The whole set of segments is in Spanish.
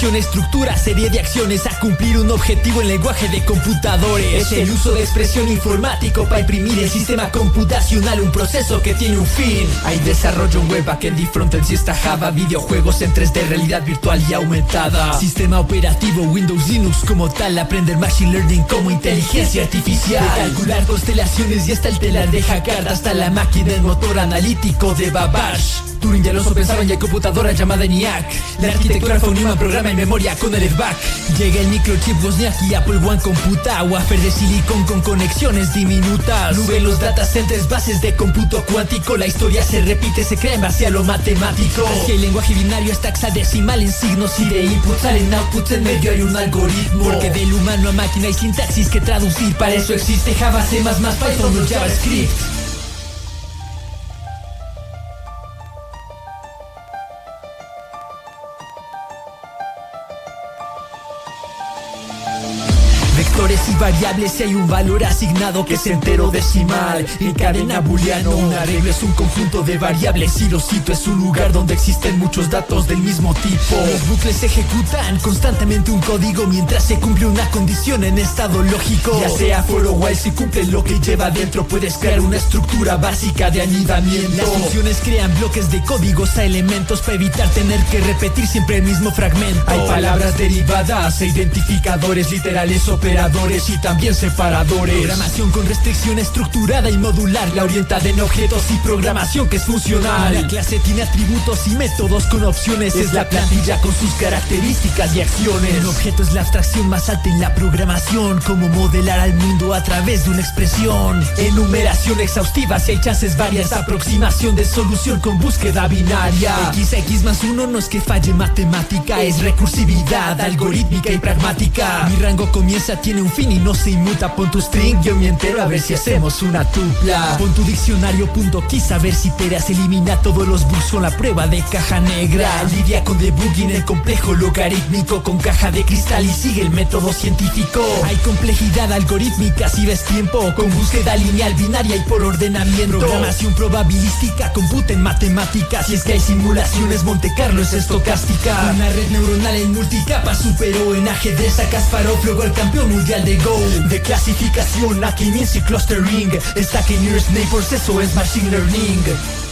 Programación estructura serie de acciones a cumplir un objetivo en lenguaje de computadores. Es el uso de expresión informático para imprimir el sistema computacional, un proceso que tiene un fin. Hay desarrollo en web, backend y frontend, si está Java, videojuegos en 3D, realidad virtual y aumentada. Sistema operativo Windows Linux como tal, aprender machine learning como inteligencia artificial. calcular constelaciones y hasta el telar de hackear hasta la máquina, el motor analítico de Babash. Turing ya lo pensaban y hay computadora llamada ENIAC. La arquitectura fue un programa memoria con el back. Llega el microchip Wozniak y Apple One computa. Wafer de silicón con conexiones diminutas. Nube los data centers, bases de cómputo cuántico. La historia se repite, se crea en base a lo matemático. Si el lenguaje binario es taxadecimal en signos y de inputs salen outputs en medio hay un algoritmo. Porque del humano a máquina hay sintaxis que traducir. Para eso existe Java, C++, Python o JavaScript. Y variables si hay un valor asignado que es entero decimal en cadena booleano una regla es un conjunto de variables. Y lo cito es un lugar donde existen muchos datos del mismo tipo. Los bucles ejecutan constantemente un código mientras se cumple una condición en estado lógico. Ya sea for o while si cumple lo que lleva dentro puedes crear una estructura básica de anidamiento. Las funciones crean bloques de códigos a elementos para evitar tener que repetir siempre el mismo fragmento. Hay palabras derivadas e identificadores literales operadores y también separadores. Programación con restricción estructurada y modular, la orientada en objetos y programación que es funcional. La clase tiene atributos y métodos con opciones, es la plantilla con sus características y acciones. El objeto es la abstracción más alta en la programación, como modelar al mundo a través de una expresión. Enumeración exhaustiva si hay chances varias, aproximación de solución con búsqueda binaria. XX más uno no es que falle matemática, es recursividad algorítmica y pragmática. Mi rango comienza, tiene un fin y no se inmuta. Pon tu string, yo me entero a ver si hacemos una tupla. Pon tu diccionario punto a ver si peras. Elimina todos los bugs con la prueba de caja negra. Lidia con debugging el complejo logarítmico con caja de cristal y sigue el método científico. Hay complejidad algorítmica si ves tiempo. Con búsqueda lineal binaria y por ordenamiento. Programación probabilística, computa en matemáticas. Si es que hay simulaciones, Monte Carlo es estocástica. Una red neuronal en multicapa superó en ajedrez a Kasparov, luego el campeón mundial de Go De clasificación a y clustering que Nearest Neighbors, eso es Machine Learning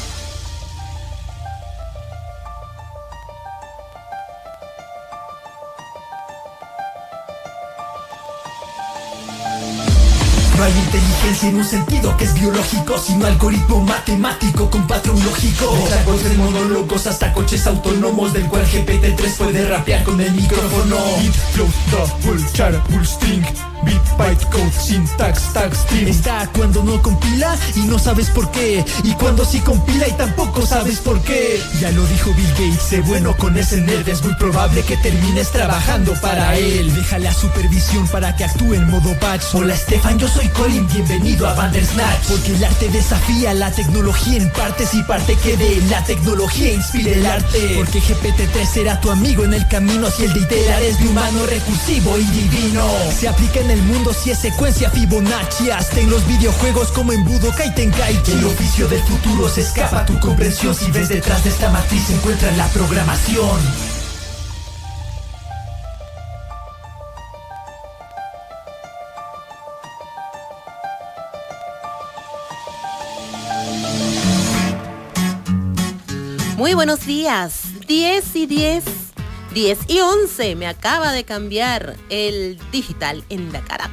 en un sentido que es biológico, sino algoritmo matemático con patrón lógico. Desde monólogos hasta coches autónomos, del cual GPT-3 puede rapear con el micrófono. Beat, flow, double, chara, full string. Beat, byte, code, syntax, tag, stream. Está cuando no compila y no sabes por qué. Y cuando sí compila y tampoco sabes por qué. Ya lo dijo Bill Gates, sé bueno con ese nerd. Es muy probable que termines trabajando para él. Deja la supervisión para que actúe en modo patch. Hola Stefan, yo soy Colin, bienvenido a Bandersnatch Porque el arte desafía la tecnología en partes y parte que de la tecnología inspire el arte. Porque GPT-3 será tu amigo en el camino si el de es de humano recursivo y divino. Se aplica en el mundo si es secuencia Fibonacci. Hasta en los videojuegos como en Budokai Tenkaichi. El oficio del futuro se escapa a tu comprensión. Si ves detrás de esta matriz se encuentra la programación Muy buenos días. 10 y 10. 10 y 11. Me acaba de cambiar el digital en la cara.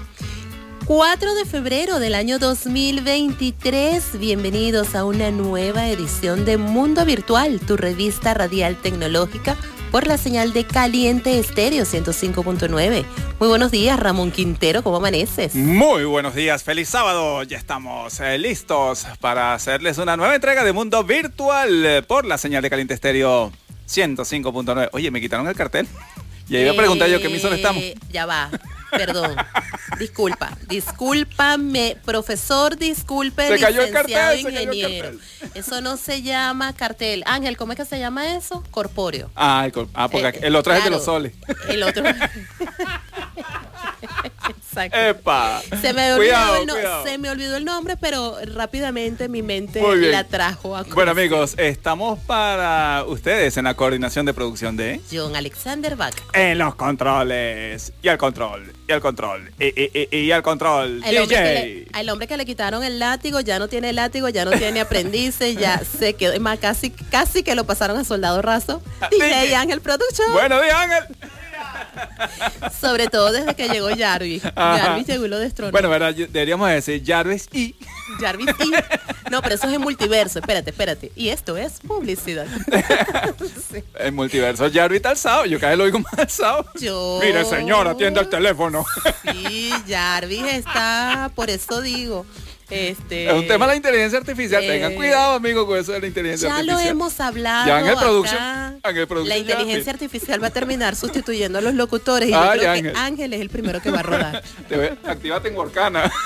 4 de febrero del año 2023. Bienvenidos a una nueva edición de Mundo Virtual, tu revista radial tecnológica por la señal de Caliente Estéreo 105.9. Muy buenos días, Ramón Quintero, ¿cómo amaneces? Muy buenos días, feliz sábado. Ya estamos eh, listos para hacerles una nueva entrega de Mundo Virtual eh, por la señal de Caliente Estéreo 105.9. Oye, ¿me quitaron el cartel? Y ahí iba a preguntar yo qué emisora Eh, estamos. Ya va, perdón. Disculpa, discúlpame, profesor, disculpe, Se cayó el licenciado cartel, se cayó el ingeniero. Eso no se llama cartel. Ángel, ¿cómo es que se llama eso? Corpóreo. Ah, el, col- ah, porque Eh, el otro es el de los soles. El otro. Exacto. ¡Epa! Se me, olvidó Cuidado, el no- cuidado. se me olvidó el nombre, pero rápidamente mi mente la trajo a Bueno amigos, estamos para ustedes en la coordinación de producción de John Alexander Bach. En los controles. Y al control. Y al control. Y, y, y, y al control. El hombre, DJ. le, al hombre que le quitaron el látigo ya no tiene látigo, ya no tiene aprendices, ya se quedó, más, casi, casi que lo pasaron a soldado raso. Ah, DJ DJ. Ángel Production, Buenos días, Ángel. sobre todo desde que llegó Jarvis. Ajá. Jarvis llegó y lo destronó. Bueno, ¿verdad? Deberíamos decir Jarvis y. Jarvis y... No, pero eso es en multiverso, espérate, espérate. Y esto es publicidad. Sí. El multiverso Jarvis está alzado. Yo cada vez lo oigo más alzado. Yo... Mire, señora, atienda el teléfono. Sí, Jarvis está, por eso digo. Este, Es un tema de la inteligencia artificial. eh, Tengan cuidado, amigos, con eso de la inteligencia Ya lo artificial. hemos hablado. Ya en el production la inteligencia artificial va a terminar sustituyendo a los locutores y yo creo Ángel. que Ángel es el primero que va a rodar. Te ve- Actívate en Workana.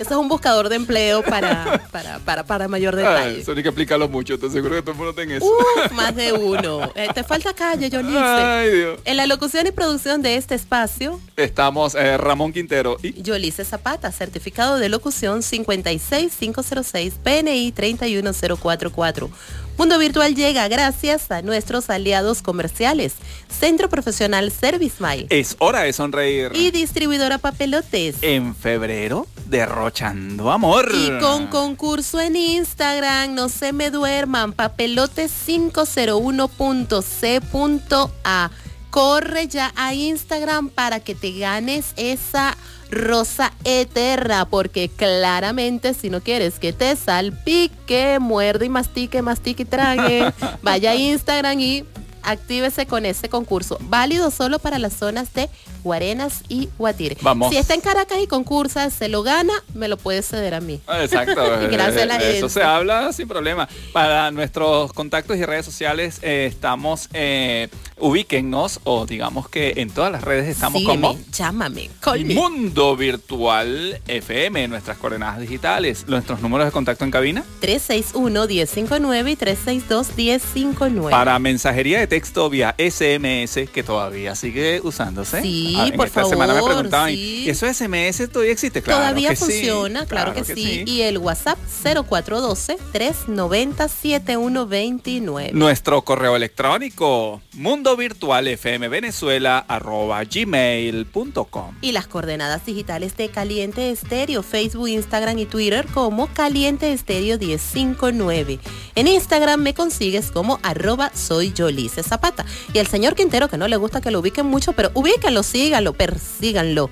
Eso es un buscador de empleo para, para, para, para mayor Ay, detalle. Eso ni que explicarlo mucho. Estoy seguro que todo el mundo tenga eso. Uf, más de uno. Eh, te falta calle, Yolice. Ay, Dios. En la locución y producción de este espacio, Estamos eh, Ramón Quintero y Yolice Zapata, certificado de locución 56506, PNI 31044. Mundo Virtual llega gracias a nuestros aliados comerciales, Centro Profesional Service Mile es hora de sonreír. y Distribuidora Papelotes. En febrero, derrochando amor. Y con concurso en Instagram, no se me duerman, papelotes501.c.a. Corre ya a Instagram para que te ganes esa rosa eterna, porque claramente si no quieres que te salpique, muerde y mastique, mastique y trague, vaya a Instagram y actívese con ese concurso. Válido solo para las zonas de Guarenas y Guatire. Vamos. Si está en Caracas y concursa, se lo gana, me lo puede ceder a mí. Exacto. Gracias a la de eso se habla sin problema. Para nuestros contactos y redes sociales eh, estamos, eh, ubíquennos o digamos que en todas las redes estamos Sígueme, como llámame, call me. Mundo Virtual FM, nuestras coordenadas digitales, nuestros números de contacto en cabina. 361-1059 y 362-1059. Para mensajería de texto vía SMS, que todavía sigue usándose. Sí, Ah, en por esta semana me favor, preguntaban, sí. ¿y eso SMS todavía existe? Claro Todavía que sí, funciona, claro, que, sí. Y el WhatsApp 0412-390-7129. Nuestro correo electrónico, mundo virtual fm venezuela arroba gmail.com. Y las coordenadas digitales de Caliente Estéreo, Facebook, Instagram y Twitter como Caliente Estéreo 1059. En Instagram me consigues como arroba soy Yolice Zapata. Y el señor Quintero, que no le gusta que lo ubiquen mucho, pero ubíquenlo, síganlo, persíganlo.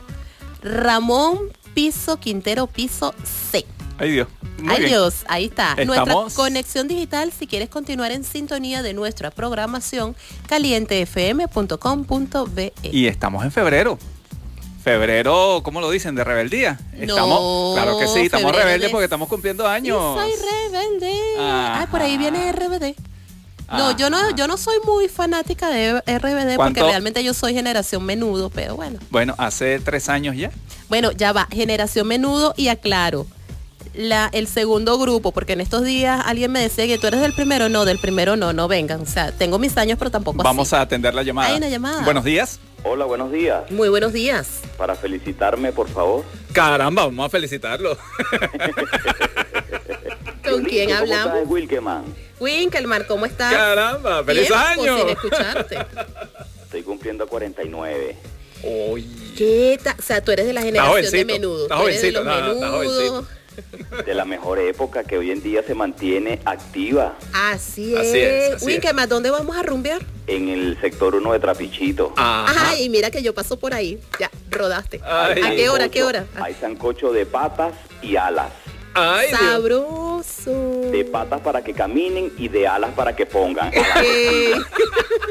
Ramón Piso Quintero Piso C. Ay Dios. Muy Ay bien. Dios, ahí está. Nuestra Estamos- conexión digital, si quieres continuar en sintonía de nuestra programación, calientefm.com.be. Y estamos en febrero. Febrero, ¿cómo lo dicen? De rebeldía. Estamos, No, claro que sí, estamos rebeldes de- porque estamos cumpliendo años. Soy rebelde. Ay, por ahí viene RBD. No, Ajá. yo no, yo no soy muy fanática de RBD porque realmente yo soy generación menudo, pero bueno. Bueno, hace tres años ya. Bueno, ya va, generación menudo y aclaro. La, el segundo grupo, porque en estos días alguien me decía que tú eres del primero, no, del primero no, no vengan. O sea, tengo mis años, pero tampoco Vamos así. a atender la llamada. Hay una llamada. Buenos días. Hola, buenos días. Muy buenos días. Para felicitarme, por favor. Caramba, vamos a felicitarlo. ¿Con quién ¿Cómo hablamos? estás, Wilkeman? Winkelmar, ¿cómo estás? Caramba, feliz Tiempo año. sin escucharte. Estoy cumpliendo 49. Oye. ¿Qué tal? O sea, tú eres de la generación de jovencito, menudo. está eres de jovencito, los menudos. De la mejor época que hoy en día se mantiene activa Así es. Así es, así ¿dónde vamos a rumbear? en el sector 1 de Trapichito. Ajá. Ay, mira que yo paso por ahí. Ya, rodaste. Ay. ¿A qué hora? ¿A qué hora? Hay sancocho de patas y alas. Ay. Sabroso. de patas para que caminen y de alas para que pongan.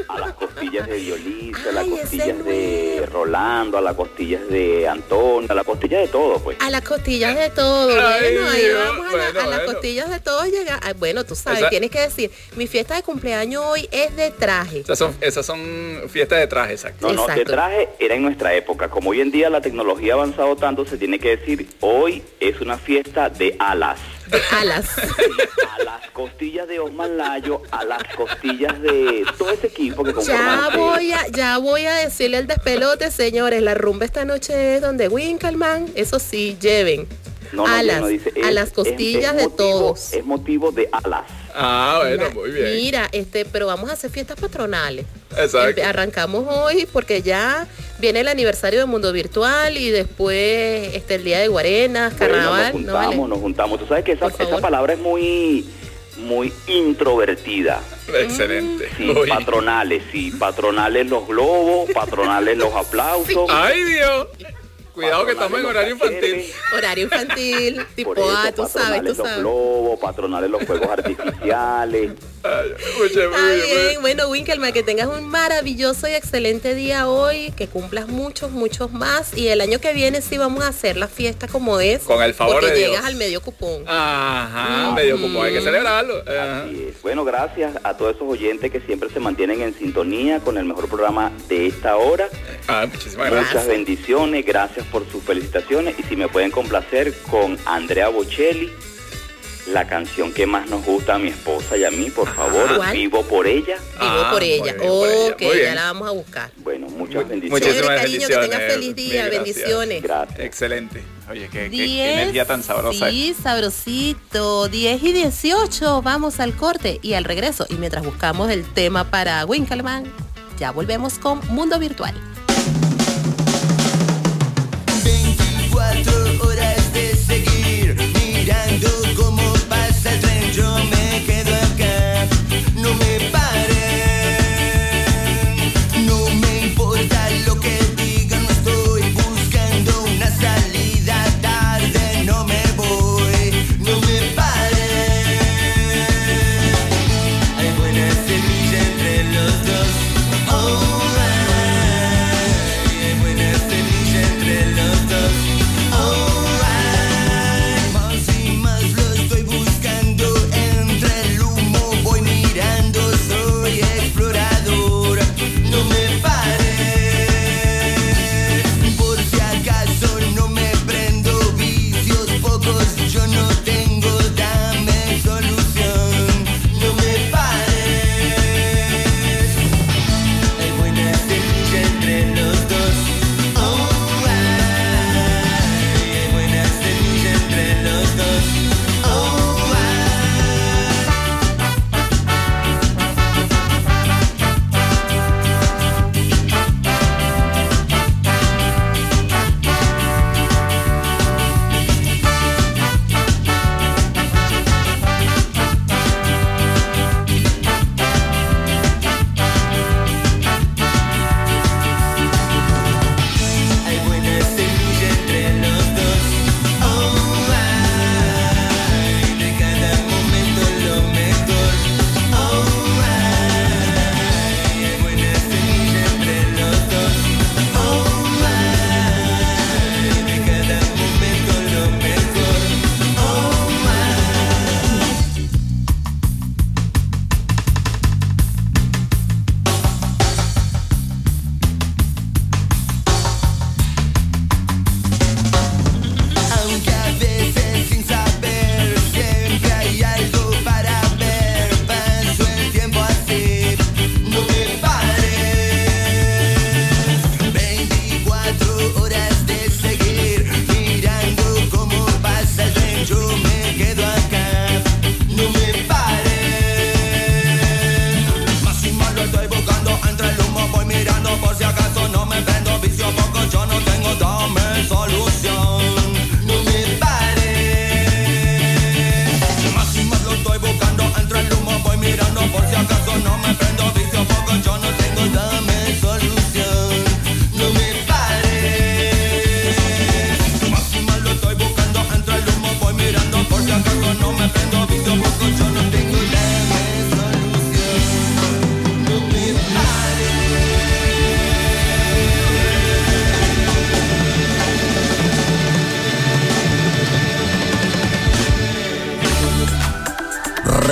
A las costillas, de Diolisa, a las costillas de nuevo. Rolando, a las costillas de Antonio, a las costillas de todo, pues. A las costillas de todo, Ay, bueno, ahí vamos a, la- bueno, a las costillas de todo llega. ay, bueno, tú sabes, Esa- tienes que decir, mi fiesta de cumpleaños hoy es de traje. Esas son, esas son fiestas de traje, exacto. No, no, de traje era en nuestra época. Como hoy en día la tecnología ha avanzado tanto, se tiene que decir, hoy es una fiesta de alas. De alas. A las costillas de Osman Layo, a las costillas de todo ese equipo que Ya voy a, ya voy a decirle el despelote, señores. La rumba esta noche es donde Winkelman, eso sí, lleven No, no, alas, no, dice, a las costillas es de motivo- todos. Es motivo de alas. Ah, bueno, muy bien. Mira, este, pero vamos a hacer fiestas patronales. Exacto. Arrancamos hoy porque ya viene el aniversario del mundo virtual y después este el día de Guarenas, Bueno, carnaval, nos ¿no juntamos, vale? nos juntamos. Tú sabes que esa, palabra es muy, muy introvertida. Excelente. Sí, Muy- patronales, sí, patronales los globos, patronales los aplausos. Ay, Dios. Cuidado que estamos en horario infantil. Horario infantil, tipo A, tú sabes, tú patronales los sabes. globos, patronales los fuegos artificiales. Ay, Está bien, bueno Winkelman, que tengas un maravilloso y excelente día hoy, que cumplas muchos, muchos más y el año que viene sí vamos a hacer la fiesta como es. Con el favor porque de Dios. llegas al medio cupón. Ajá, medio como hay que celebrarlo. Ajá. Así es. Bueno, gracias a todos esos oyentes que siempre se mantienen en sintonía con el mejor programa de esta hora. Ah, muchísimas Muchas gracias. bendiciones, gracias por sus felicitaciones y si me pueden complacer con Andrea Bocelli, la canción que más nos gusta a mi esposa y a mí, por favor, ¿Cuál? vivo por ella. Vivo Ah, por ella. bien, por ella. ok, ya la vamos a buscar. Bueno, muchas Muy- bendiciones. muchísimas cariño, que tengas feliz día, gracias. bendiciones. Gracias. Excelente. Oye, qué, qué- qué 10, energía tan sabrosa. Sí, sabrosito. 10 y 18, vamos al corte y al regreso. Y mientras buscamos el tema para Winkelman, ya volvemos con Mundo Virtual.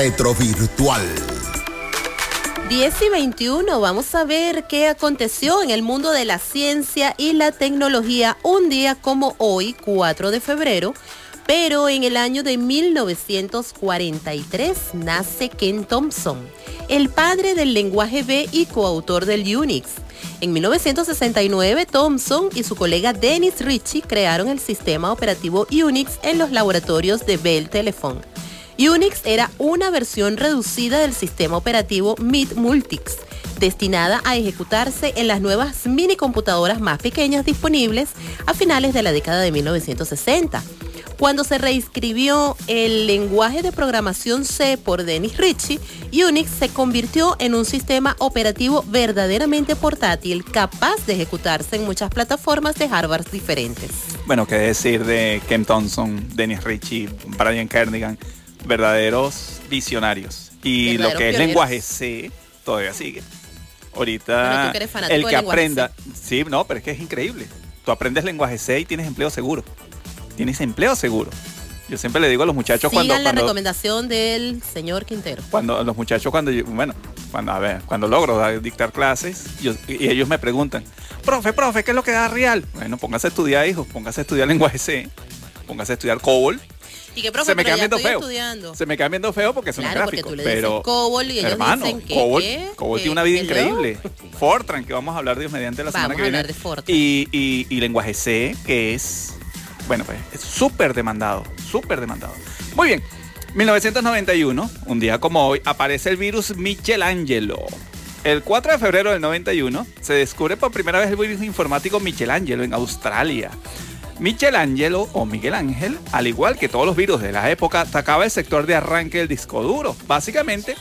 Retrovirtual. 10 y 21, vamos a ver qué aconteció en el mundo de la ciencia y la tecnología un día como hoy, 4 de febrero, pero en el año de 1943 nace Ken Thompson, el padre del lenguaje B y coautor del Unix. En 1969, Thompson y su colega Dennis Ritchie crearon el sistema operativo Unix en los laboratorios de Bell Telephone. Unix era una versión reducida del sistema operativo MIT Multics, destinada a ejecutarse en las nuevas mini computadoras más pequeñas disponibles a finales de la década de 1960. Cuando se reescribió el lenguaje de programación C por Dennis Ritchie, Unix se convirtió en un sistema operativo verdaderamente portátil, capaz de ejecutarse en muchas plataformas de hardware diferentes. Bueno, qué decir de Ken Thompson, Dennis Ritchie, Brian Kernigan, verdaderos visionarios. Y lo que es pioneros. lenguaje C todavía sigue. Ahorita tú que eres fanático el que aprenda, sí, no, pero es que es increíble. Tú aprendes lenguaje C y tienes empleo seguro. Tienes empleo seguro. Yo siempre le digo a los muchachos Sigan cuando, la cuando, recomendación del señor Quintero. cuando los muchachos cuando yo- bueno cuando a ver cuando logro dictar clases yo- y ellos me preguntan profe profe qué es lo que da real bueno póngase a estudiar hijos póngase a estudiar lenguaje C póngase a estudiar COBOL Y que profe, se me pero quedan viendo estoy feo estudiando. se me quedan viendo feo porque son Claro, porque gráficos tú le pero dices COBOL y ellos hermano dicen que COBOL, ¿qué? COBOL ¿Qué? tiene una vida ¿Hello? increíble Fortran que vamos a hablar Dios mediante la semana Vamos que a viene hablar de Fortran. y, y, y lenguaje C que es bueno pues es súper demandado súper demandado muy bien 1991, un día como hoy, aparece el virus Michelangelo. El 4 de febrero del 91 se descubre por primera vez el virus informático Michelangelo en Australia. Michelangelo o Miguel Ángel, al igual que todos los virus de la época, atacaba el sector de arranque del disco duro. Básicamente,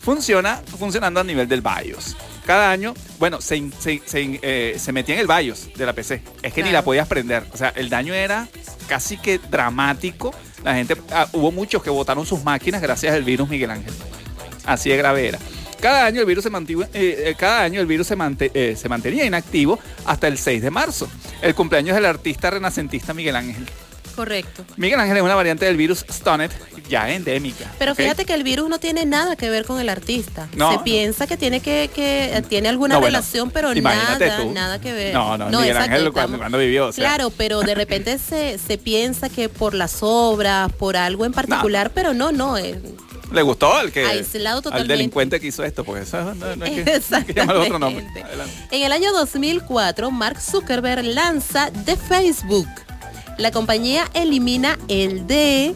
funciona funcionando a nivel del BIOS. Cada año, bueno, se, eh, se metía en el BIOS de la PC. Es que ni la podías prender. O sea, el daño era casi que dramático. La gente, ah, hubo muchos que botaron sus máquinas gracias al virus Miguel Ángel. Así de grave era. Cada año el virus se, mantuvo- eh, eh, cada año el virus se, mante- eh, se mantenía inactivo hasta el 6 de marzo, el cumpleaños del artista renacentista Miguel Ángel. Correcto. Miguel Ángel es una variante del virus Stonet ya endémica. Pero fíjate que el virus no tiene nada que ver con el artista. No. Se piensa que tiene que, que eh, tiene alguna No, bueno, relación, pero nada, tú. nada que ver. No, no, Miguel Ángel cuando- vivió, o sea. Claro, pero de repente se, se piensa que por las obras, por algo en particular, pero no, no. eh, Le gustó al que Aislado al totalmente. delincuente que hizo esto, porque eso no, no hay que, hay que llamarle otro nombre. Exactamente. Adelante. En el año 2004, Mark Zuckerberg lanza The Facebook. La compañía elimina el D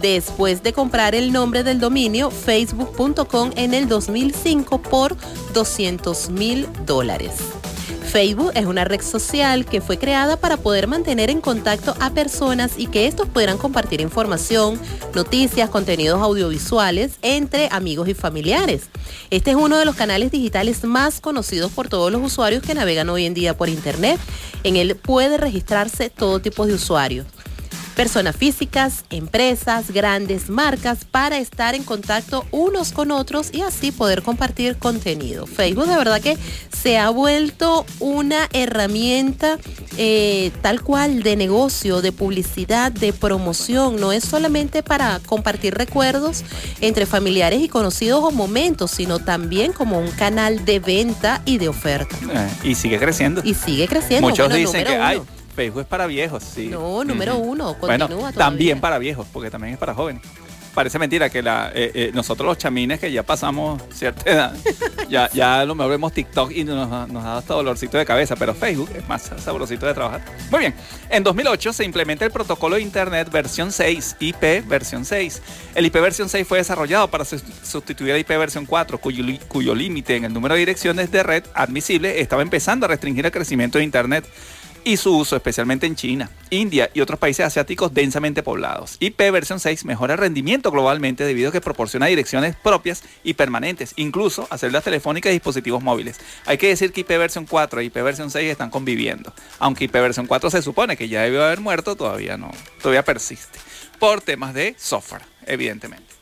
después de comprar el nombre del dominio facebook.com en el 2005 por 200 mil dólares. Facebook es una red social que fue creada para poder mantener en contacto a personas y que estos pudieran compartir información, noticias, contenidos audiovisuales entre amigos y familiares. Este es uno de los canales digitales más conocidos por todos los usuarios que navegan hoy en día por Internet. En él puede registrarse todo tipo de usuarios personas físicas, empresas, grandes marcas para estar en contacto unos con otros y así poder compartir contenido. Facebook de verdad que se ha vuelto una herramienta eh, tal cual de negocio, de publicidad, de promoción. No es solamente para compartir recuerdos entre familiares y conocidos o momentos, sino también como un canal de venta y de oferta. Eh, y sigue creciendo. Y sigue creciendo. Muchos Bueno, dicen que ay, uno. Facebook es para viejos, sí. No, número uno, Bueno, continúa también todavía. para viejos, porque también es para jóvenes. Parece mentira que la, eh, eh, nosotros los chamines que ya pasamos cierta edad, ya, ya a lo mejor vemos TikTok y nos, nos da hasta dolorcito de cabeza, pero Facebook es más sabrosito de trabajar. Muy bien, en 2008 se implementa el protocolo de Internet versión 6, IP versión 6. El IP versión 6 fue desarrollado para sus- sustituir al IP versión 4, cuyo, cuyo límite en el número de direcciones de red admisible estaba empezando a restringir el crecimiento de Internet y su uso especialmente en China, India y otros países asiáticos densamente poblados. IP versión 6 mejora el rendimiento globalmente debido a que proporciona direcciones propias y permanentes, incluso a celdas telefónicas y dispositivos móviles. Hay que decir que IP versión 4 y IP versión 6 están conviviendo. Aunque IP versión 4 se supone que ya debió haber muerto, todavía no, todavía persiste. Por temas de software, evidentemente.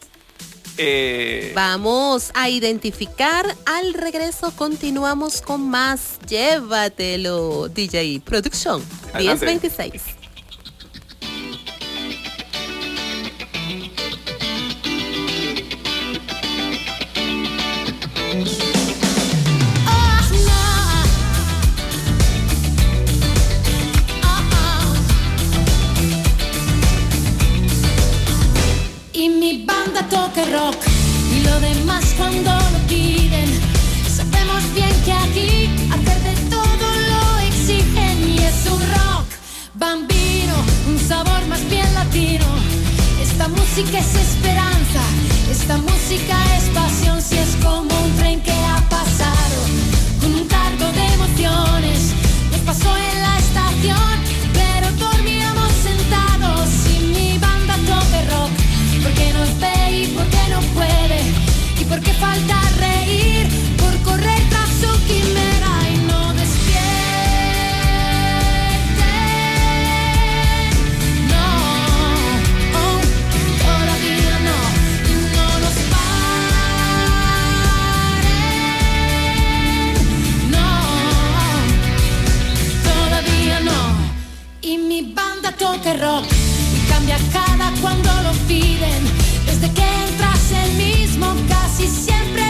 Eh, Vamos a identificar. Al regreso continuamos con más. Llévatelo, DJ Producción. Adelante. 1026. Toque rock y lo demás cuando lo piden. Sabemos bien que aquí hacer de todo lo exigen y es un rock bambino, un sabor más bien latino. Esta música es esperanza, esta música es pasión, si es como un tren que rock y cambia cada cuando lo piden. Desde que entras el mismo casi siempre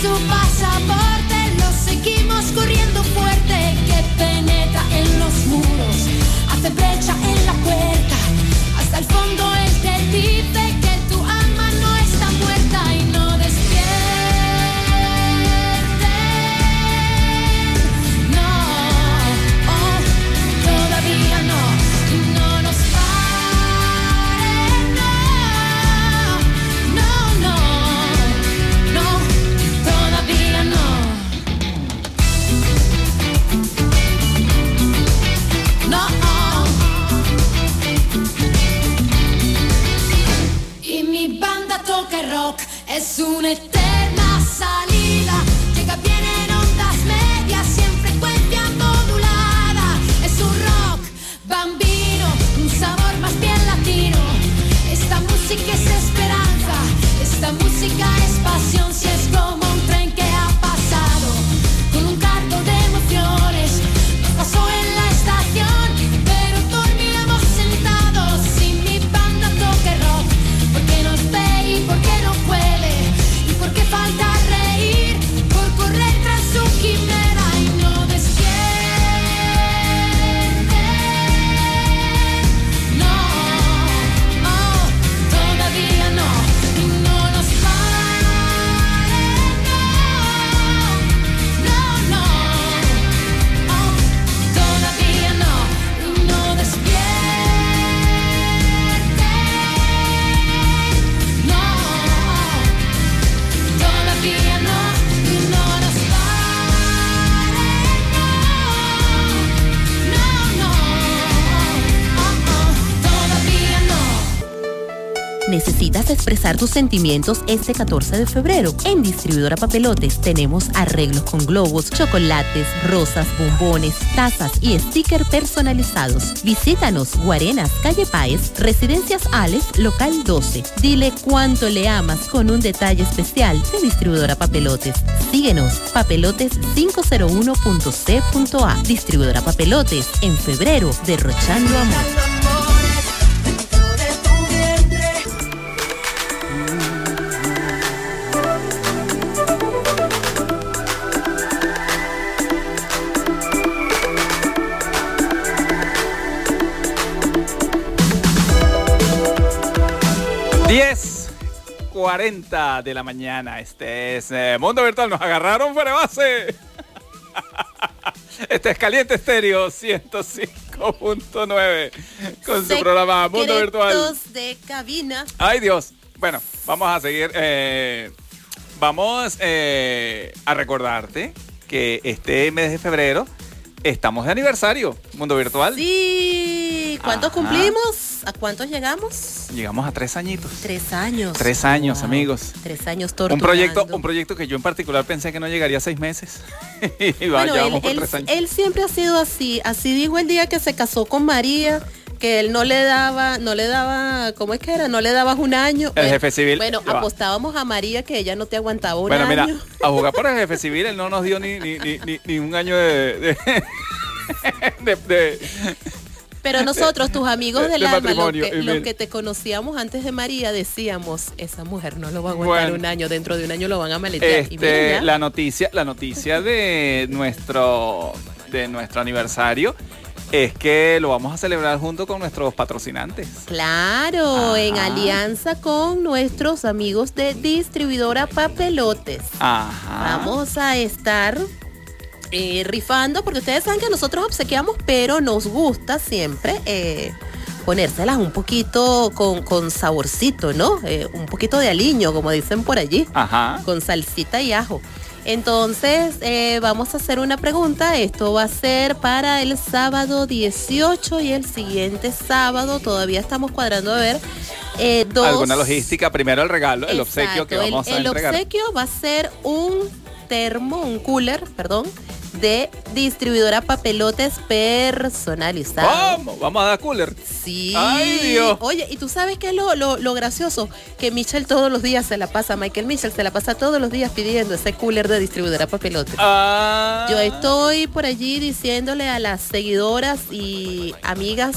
su pasaporte lo seguimos corriendo fuerte que penetra en los muros, hace brecha en la puerta. Hasta el fondo él te rock, es una ¿Necesitas expresar tus sentimientos este 14 de febrero? En Distribuidora Papelotes tenemos arreglos con globos, chocolates, rosas, bombones, tazas y sticker personalizados. Visítanos Guarenas, Calle Páez, Residencias Alex, Local 12. Dile cuánto le amas con un detalle especial de Distribuidora Papelotes. Síguenos, papelotes501.c.a. Distribuidora Papelotes, en febrero, derrochando amor. 40 de la mañana. Este es eh, Mundo Virtual. Nos agarraron fuera de base. Este es Caliente Estéreo 105.9 con su programa Mundo Virtual. De cabina. Ay Dios. Bueno, vamos a seguir. eh, vamos eh, a recordarte que este mes de febrero estamos de aniversario, Mundo Virtual. Sí. ¿Cuántos Ajá. cumplimos? ¿A cuántos llegamos? Llegamos a tres añitos. Tres años. Tres años, Wow. amigos. Tres años Un torturando. proyecto, un proyecto que yo en particular pensé que no llegaría a seis meses. y va, Bueno, ya él, vamos por él- tres años. él siempre ha sido así. Así dijo el día que se casó con María. Que él no le daba, no le daba, ¿cómo es que era? No le dabas un año. El jefe civil, Bueno, apostábamos a María que ella no te aguantaba un Bueno, año. mira, a jugar por el jefe civil, él no nos dio ni, ni, ni, ni- un año de. de, Pero nosotros, tus amigos de- del de alma, los que, los te conocíamos antes de María, decíamos, esa mujer no lo va a aguantar Bueno. un año, dentro de un año lo van a maletear. y mira este, la noticia, la noticia de nuestro, de nuestro aniversario es que lo vamos a celebrar junto con nuestros patrocinantes. Claro, Ajá. en alianza con nuestros amigos de distribuidora Papelotes. Ajá. Vamos a estar eh, rifando, porque ustedes saben que nosotros obsequiamos, pero nos gusta siempre eh, ponérselas un poquito con, con saborcito, ¿no? Eh, un poquito de aliño, como dicen por allí, Ajá. con salsita y ajo. Entonces, eh, vamos a hacer una pregunta. Esto va a ser para el sábado 18 y el siguiente sábado. Todavía estamos cuadrando a ver. eh, dos, Alguna logística, primero el regalo, el obsequio que vamos el, a el entregar. obsequio va a ser un termo, un cooler, perdón, de distribuidora papelotes personalizado. ¿Cómo? Vamos a dar cooler. Sí. Ay, Dios. Oye, ¿y tú sabes qué es lo, lo- lo gracioso? Que Michelle todos los días se la pasa, Michael Michelle se la pasa todos los días pidiendo ese cooler de distribuidora papelotes. Ah. Yo estoy por allí diciéndole a las seguidoras y amigas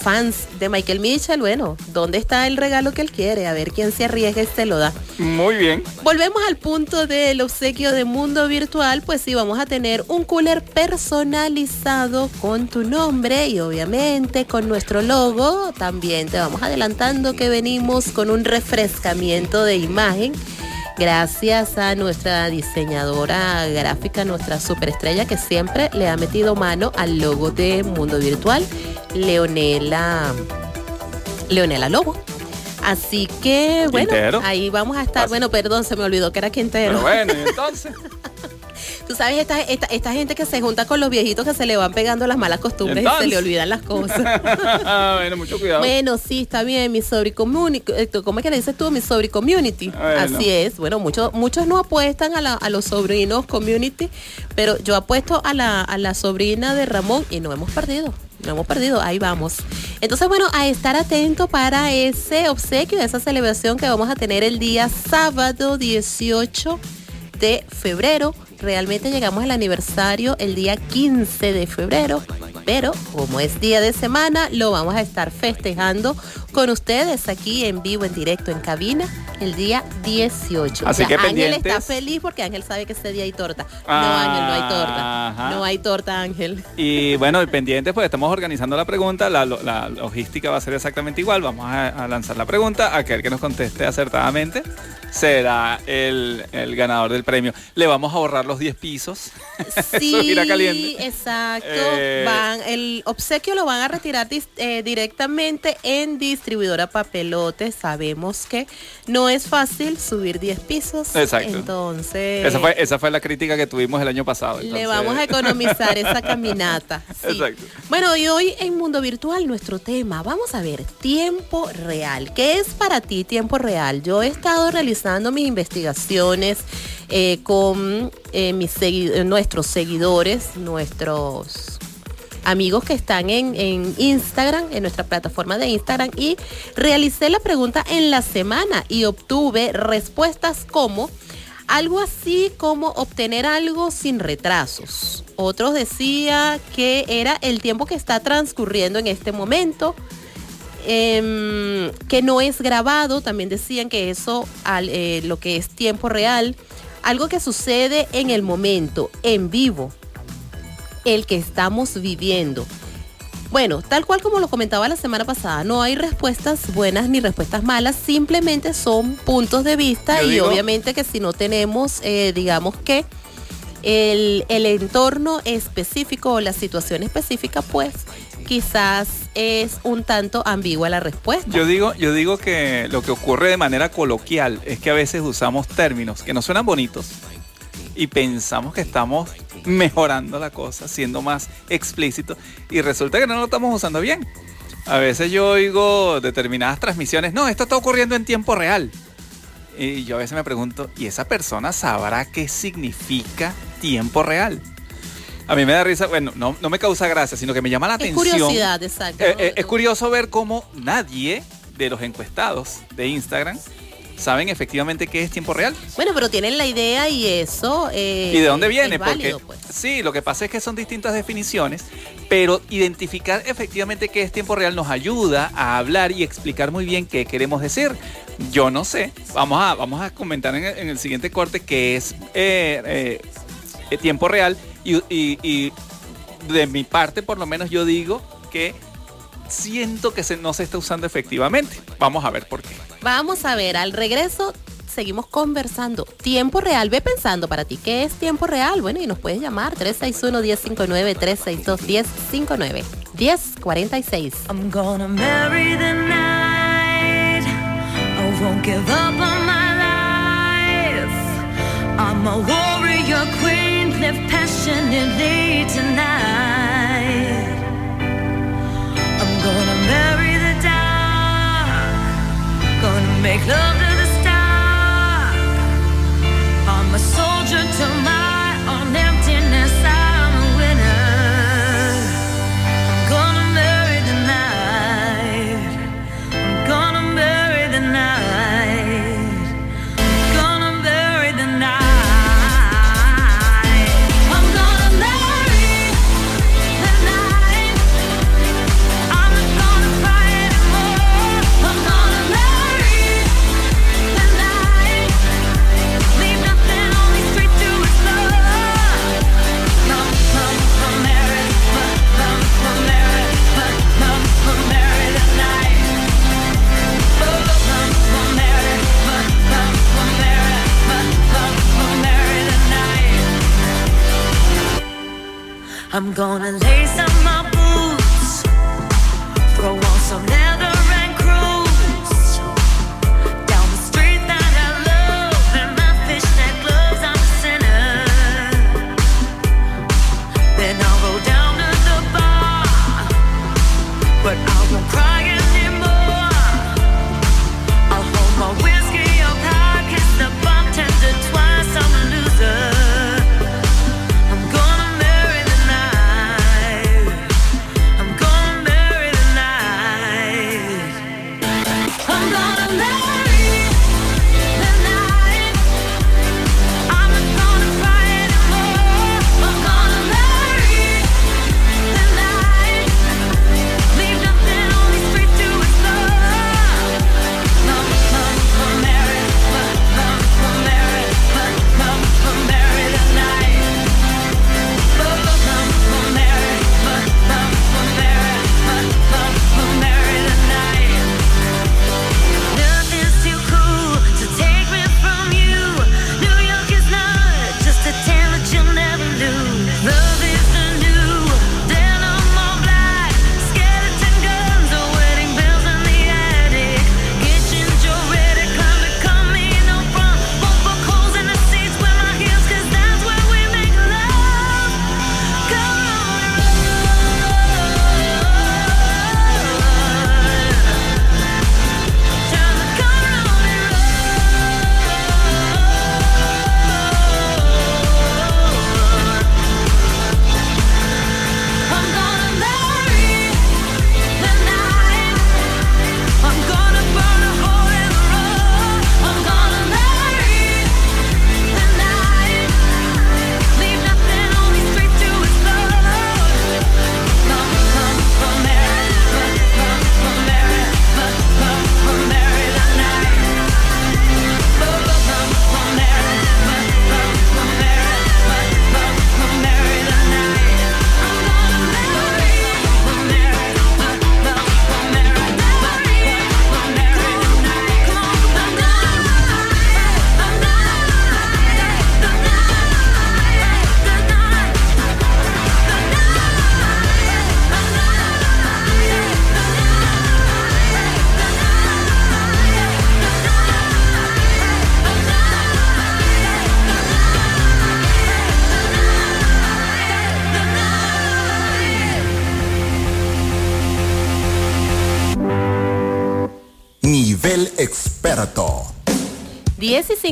fans de Michael Mitchell, bueno, ¿dónde está el regalo que él quiere? A ver quién se arriesga y se lo da. Muy bien. Volvemos al punto del obsequio de mundo virtual, pues sí, vamos a tener un cooler personalizado con tu nombre y obviamente con nuestro logo. También te vamos adelantando que venimos con un refrescamiento de imagen. Gracias a nuestra diseñadora gráfica, nuestra superestrella que siempre le ha metido mano al logo de Mundo Virtual, Leonela, Leonela Lobo. Así que, bueno, Quintero. ahí vamos a estar. Bueno, perdón, se me olvidó que era Quintero. Pero bueno, y entonces. Tú sabes, esta, esta, esta gente que se junta con los viejitos que se le van pegando las malas costumbres y se le olvidan las cosas. bueno, mucho cuidado. Bueno, sí, está bien, mi sobri community. eh, ¿Cómo es que le dices tú? Mi sobri community. Bueno. Así es. Bueno, muchos muchos no apuestan a, la- a los sobrinos community, pero yo apuesto a la, a la sobrina de Ramón y no hemos perdido. No hemos perdido, ahí vamos. Entonces, bueno, a estar atento para ese obsequio, esa celebración que vamos a tener el día sábado 18 de febrero. Realmente llegamos al aniversario el día 15 de febrero, pero como es día de semana, lo vamos a estar festejando con ustedes aquí en vivo, en directo, en cabina, el día 18. Así que Ángel pendientes. está feliz porque Ángel sabe que ese día hay torta. No, Ángel, no hay torta. ajá. No hay torta, Ángel. Y bueno, y pendientes, pues estamos organizando la pregunta. La, lo- la logística va a ser exactamente igual. Vamos a, a lanzar la pregunta. Aquel que nos conteste acertadamente será el, el ganador del premio. Le vamos a ahorrar los 10 pisos. Sí, caliente. exacto. Eh, Van, el obsequio lo van a retirar eh, directamente en distribuidora papelote. Sabemos que no es fácil subir 10 pisos. Exacto. Entonces, Esa fue, esa fue la crítica que tuvimos el año pasado. le vamos a economizar esa caminata. sí. Exacto. Bueno, y hoy en Mundo Virtual nuestro tema, vamos a ver, tiempo real. ¿Qué es para ti tiempo real? Yo he estado realizando mis investigaciones eh, con eh, mis segui- nuestros seguidores, nuestros amigos que están en, Instagram, en nuestra plataforma de Instagram, y realicé la pregunta en la semana y obtuve respuestas como algo así como obtener algo sin retrasos. Otros decía que era el tiempo que está transcurriendo en este momento, em, que no es grabado, también decían que eso, eh, lo que es tiempo real, algo que sucede en el momento, en vivo, el que estamos viviendo. Bueno, tal cual como lo comentaba la semana pasada, no hay respuestas buenas ni respuestas malas, simplemente son puntos de vista Yo y digo- obviamente que si no tenemos, eh, digamos que el, el entorno específico o la situación específica, pues quizás es un tanto ambigua la respuesta. Yo digo, yo digo que lo que ocurre de manera coloquial es que a veces usamos términos que no suenan bonitos y pensamos que estamos mejorando la cosa, siendo más explícito. Y resulta que no lo estamos usando bien. A veces yo oigo determinadas transmisiones, no, esto está ocurriendo en tiempo real. Y yo a veces me pregunto, ¿y esa persona sabrá qué significa tiempo real? A mí me da risa, bueno, no, no me causa gracia, sino que me llama la atención. Es curiosidad, exacto. Eh, eh, es curioso ver cómo nadie de los encuestados de Instagram saben efectivamente que es tiempo real. Bueno, pero tienen la idea y eso. Eh, ¿Y de dónde viene? Porque pues. sí, lo que pasa es que son distintas definiciones, pero identificar efectivamente qué es tiempo real nos ayuda a hablar y explicar muy bien qué queremos decir. Yo no sé. Vamos a, vamos a comentar en el, siguiente corte qué es eh, eh, tiempo real y, y de mi parte, por lo menos, yo digo que siento que se, no se está usando efectivamente. Vamos a ver por qué. Vamos a ver, al regreso seguimos conversando. Tiempo real, ve pensando para ti, ¿qué es tiempo real? Bueno, y nos puedes llamar 361-1059, 362-1059, 1046. I'm gonna marry the night. I won't give up on my life. I'm a warrior queen, live passionately tonight. make love I'm gonna lay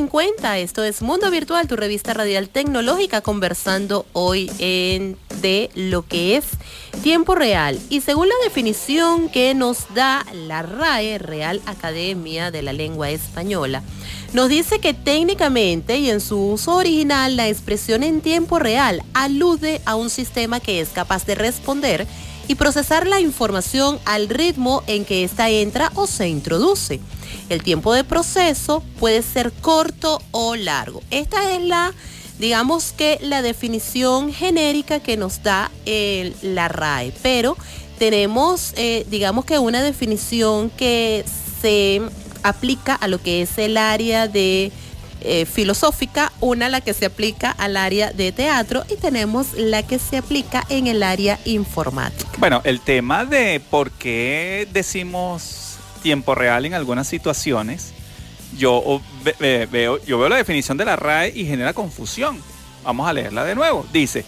y 50, esto es Mundo Virtual, tu revista radial tecnológica, conversando hoy en de lo que es tiempo real. Y según la definición que nos da la RAE, Real Academia de la Lengua Española, nos dice que técnicamente y en su uso original la expresión en tiempo real alude a un sistema que es capaz de responder y procesar la información al ritmo en que ésta entra o se introduce. El tiempo de proceso puede ser corto o largo. Esta es la, digamos que la definición genérica que nos da el- la RAE, pero tenemos, eh, digamos que una definición que se aplica a lo que es el área de eh, filosófica, una la que se aplica al área de teatro y tenemos la que se aplica en el área informática. Bueno, el tema de por qué decimos tiempo real en algunas situaciones, yo veo, yo veo la definición de la RAE y genera confusión. Vamos a leerla de nuevo. Dice,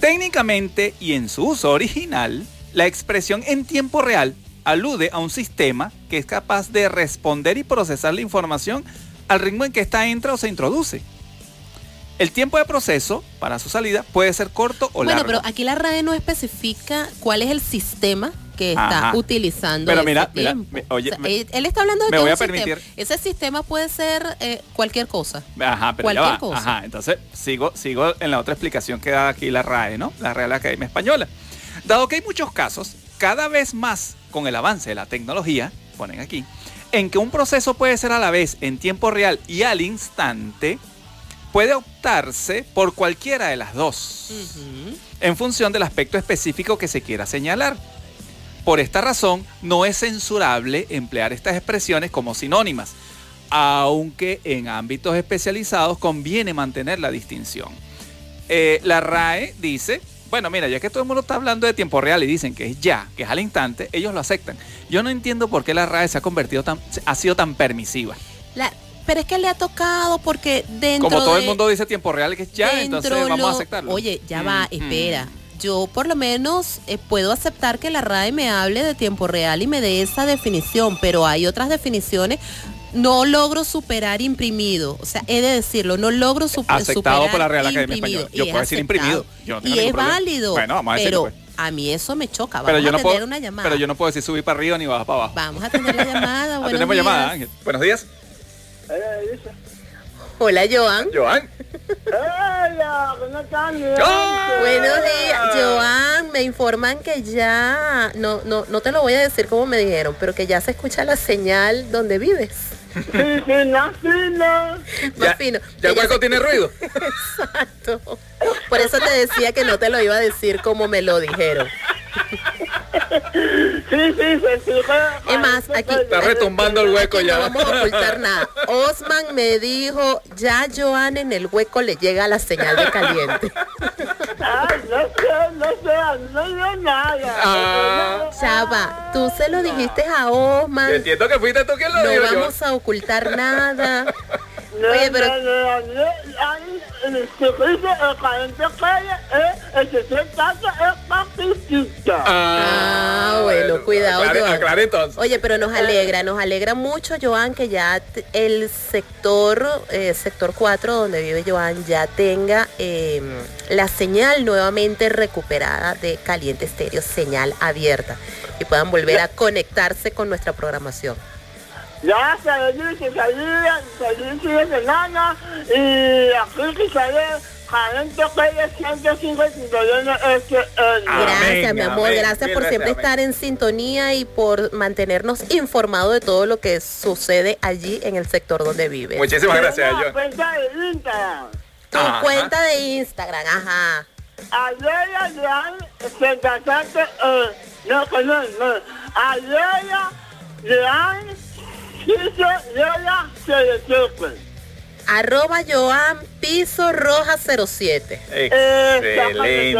técnicamente y en su uso original, la expresión en tiempo real alude a un sistema que es capaz de responder y procesar la información al ritmo en que ésta entra o se introduce. El tiempo de proceso para su salida puede ser corto o Bueno, largo. pero aquí la RAE no especifica cuál es el sistema que está Ajá. utilizando. Pero ese mira, mira, me- oye, O sea, me- él, está hablando de me voy a sistema. permitir- Ese sistema puede ser eh, cualquier cosa. Ajá, pero ya Cualquier va. cosa. Ajá, entonces sigo, sigo en la otra explicación que da aquí la RAE, ¿no? La Real Academia Española. Dado que hay muchos casos, cada vez más con el avance de la tecnología, ponen aquí, en que un proceso puede ser a la vez en tiempo real y al instante, puede optarse por cualquiera de las dos, en función del aspecto específico que se quiera señalar. Por esta razón, no es censurable emplear estas expresiones como sinónimas, aunque en ámbitos especializados conviene mantener la distinción. Eh, la RAE dice, bueno, mira, ya que todo el mundo está hablando de tiempo real y dicen que es ya, que es al instante, ellos lo aceptan. Yo no entiendo por qué la RAE se ha convertido tan, ha sido tan permisiva. La- pero es que le ha tocado porque dentro Como todo el de- mundo dice tiempo real, que es ya, entonces vamos a lo- aceptarlo. Oye, ya va, Mm, espera. Yo por lo menos eh, puedo aceptar que la RAE me hable de tiempo real y me dé esa definición, pero hay otras definiciones. No logro superar imprimido, o sea, he de decirlo, no logro sup- Aceptado superar por la Real Academia imprimido, Española. Yo puedo decir aceptado. imprimido, yo no tengo y es problema. válido, Bueno, vamos a pero decirlo, a mí eso me choca. Vamos pero yo, a no tener puedo, una llamada. pero yo no puedo decir subir para arriba ni bajar para abajo. Vamos a tener la llamada. Ah, buenos tenemos días. llamada, Ángel. Buenos días. Hola, Joan. Joan. Buenos días, Joan. Me informan que ya, no, no, no te lo voy a decir como me dijeron, pero que ya se escucha la señal donde vives. Más Ya, fino. ya el hueco se- tiene ruido. Exacto. Por eso te decía que no te lo iba a decir como me lo dijeron. Es más, aquí Está retumbando el hueco ya. no vamos a ocultar nada. Osman me dijo, ya Joan en el hueco le llega la señal de caliente. Ah, Chava, tú se lo dijiste a Osman. entiendo que fuiste tú quien lo No dijo. Vamos a ocultar nada. Oye, pero Ah, bueno, cuidado, Aclare, entonces. Oye, pero nos alegra, nos alegra mucho, Joan, que ya el sector, eh, sector 4, donde vive Joan, ya tenga eh, la señal nuevamente recuperada de Caliente Estéreo, señal abierta, y puedan volver a conectarse con nuestra programación. Ya salí, que salí, salí fin de semana y aquí que sale Jalente Calle 151 SL. Gracias, mi amor, gracias por siempre estar en sintonía y por mantenernos informados de todo lo que sucede allí en el sector donde vive. Muchísimas gracias, Joan. cuenta de Instagram. Tu Ajá. cuenta de Instagram, ajá. Aleya Leal 77, eh, no, no, no. Aleya Leal 6 77. Arroba Joan Piso Roja 07. Excelente.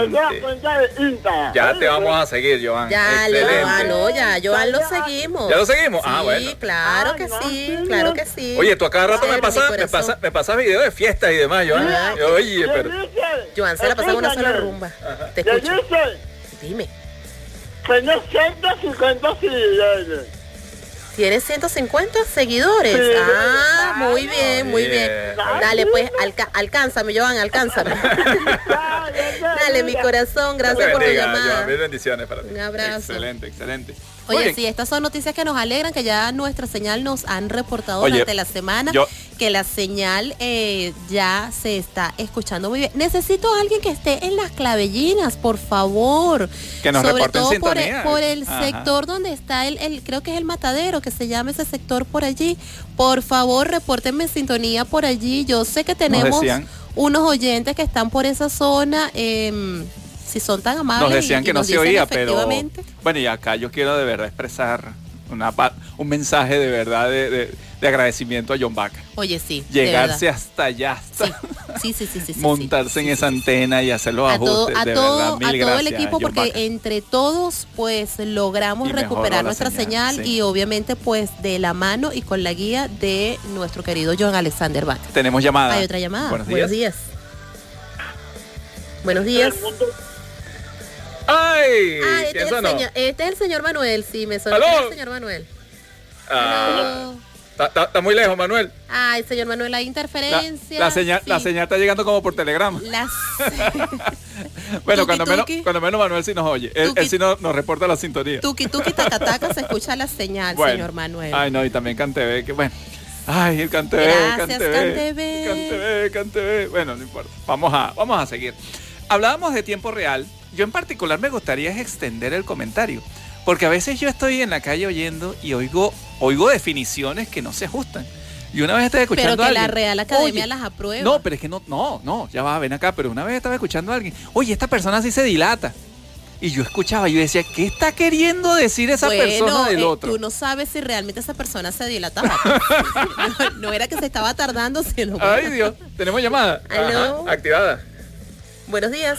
Ya te vamos a seguir, Joan. Ya, Excelente. Joan, no, ya, Joan lo seguimos. ¿Ya lo seguimos? Ah, Sí, bueno. claro Ay, que sí, claro que sí. Oye, tú a cada rato me pasas, me pasa, me pasas videos de fiestas y demás, Joan. Ay, Oye, pero. Joan se la pasa en una sola rumba. Te escucho. dice Dime. que no 150 seguidores. Tiene 150 seguidores. Sí. Ah, muy bien, muy bien. Bien. Dale, pues, alca- alcánzame, Joan, alcánzame. Dale, mi corazón, gracias por tu Joan, llamada. mil bendiciones para ti. Un abrazo. Excelente, excelente. Oye, sí, estas son noticias que nos alegran, que ya nuestra señal nos han reportado Oye, durante la semana, yo- que la señal eh, ya se está escuchando muy bien. Necesito a alguien que esté en las clavellinas, por favor. Que nos Sobre todo por el, sintonía. por el Ajá. sector donde está el, el- creo que es el matadero, que se llama ese sector por allí. Por favor, repórtenme sintonía por allí. Yo sé que tenemos unos oyentes que están por esa zona. em, si son tan amables. Nos decían y- y que no se oía, pero bueno, y acá yo quiero de verdad expresar una, un mensaje de verdad de, de- de agradecimiento a John Baca. Oye, sí. Llegarse hasta allá, hasta Sí, sí, sí, sí. sí, montarse en esa antena y hacer los a todo, ajustes. a de todo, verdad, a todo el equipo porque Baca. entre todos pues logramos Y recuperar nuestra señal, señal, sí. y obviamente pues de la mano y con la guía de nuestro querido John Alexander Bach. Tenemos llamada. Hay otra llamada. Buenos días. Buenos días. ¡Ay! Ah, este ¿Quién es, el sonó? señor, este es el señor Manuel, sí, me sonó ¿Aló? el señor Manuel. Ah, está- está- está muy lejos, Manuel. Ay, señor Manuel, hay interferencia. la señal, la señal está llegando como por telegrama. Las- Bueno, Tuki, cuando menos, cuando menos Manuel sí nos oye. Él, Tuki. él sí nos, nos reporta la sintonía. Tuki tuki tacataca se escucha la señal, Bueno. señor Manuel. Ay, no, y también Cantebe, que bueno. Ay, el Cantebe. Cantebe. Cantebe, Cantebe. Bueno, no importa. Vamos a, vamos a seguir. Hablábamos de tiempo real. Yo en particular me gustaría es extender el comentario. Porque a veces yo estoy en la calle oyendo y oigo, oigo definiciones que no se ajustan. Y una vez estaba escuchando Pero a que la alguien, Real Academia "Oye, las aprueba. No, pero es que no, no, no, ya va, ven acá. Pero una vez estaba escuchando a alguien, oye, esta persona sí se dilata. Y yo escuchaba, yo decía, ¿qué está queriendo decir esa persona del eh, otro? Tú no sabes si realmente esa persona se dilataba. no, no era que se estaba tardando, sino. Ay, Dios, tenemos llamada. Ajá, activada. Buenos días.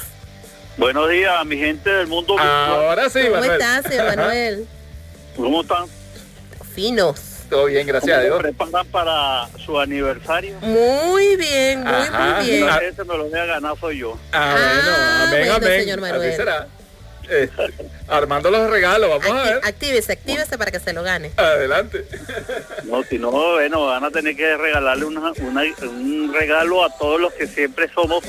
Buenos días, mi gente del mundo virtual. Ahora sí, ¿Cómo Manuel. estás, señor Manuel? ¿Cómo están? Finos. Todo bien, gracias a ¿Cómo Dios. preparan para su aniversario? Muy bien, muy, Ajá. muy bien. La gente me lo voy a ganar soy yo. Ah, Ah, bueno, amén, bueno, amén. señor Manuel. Así será. Este, armando los regalos, vamos a ver. actívese, actívese para que se lo gane. Adelante. No, si no, bueno, van a tener que regalarle una, una- un regalo a todos los que siempre somos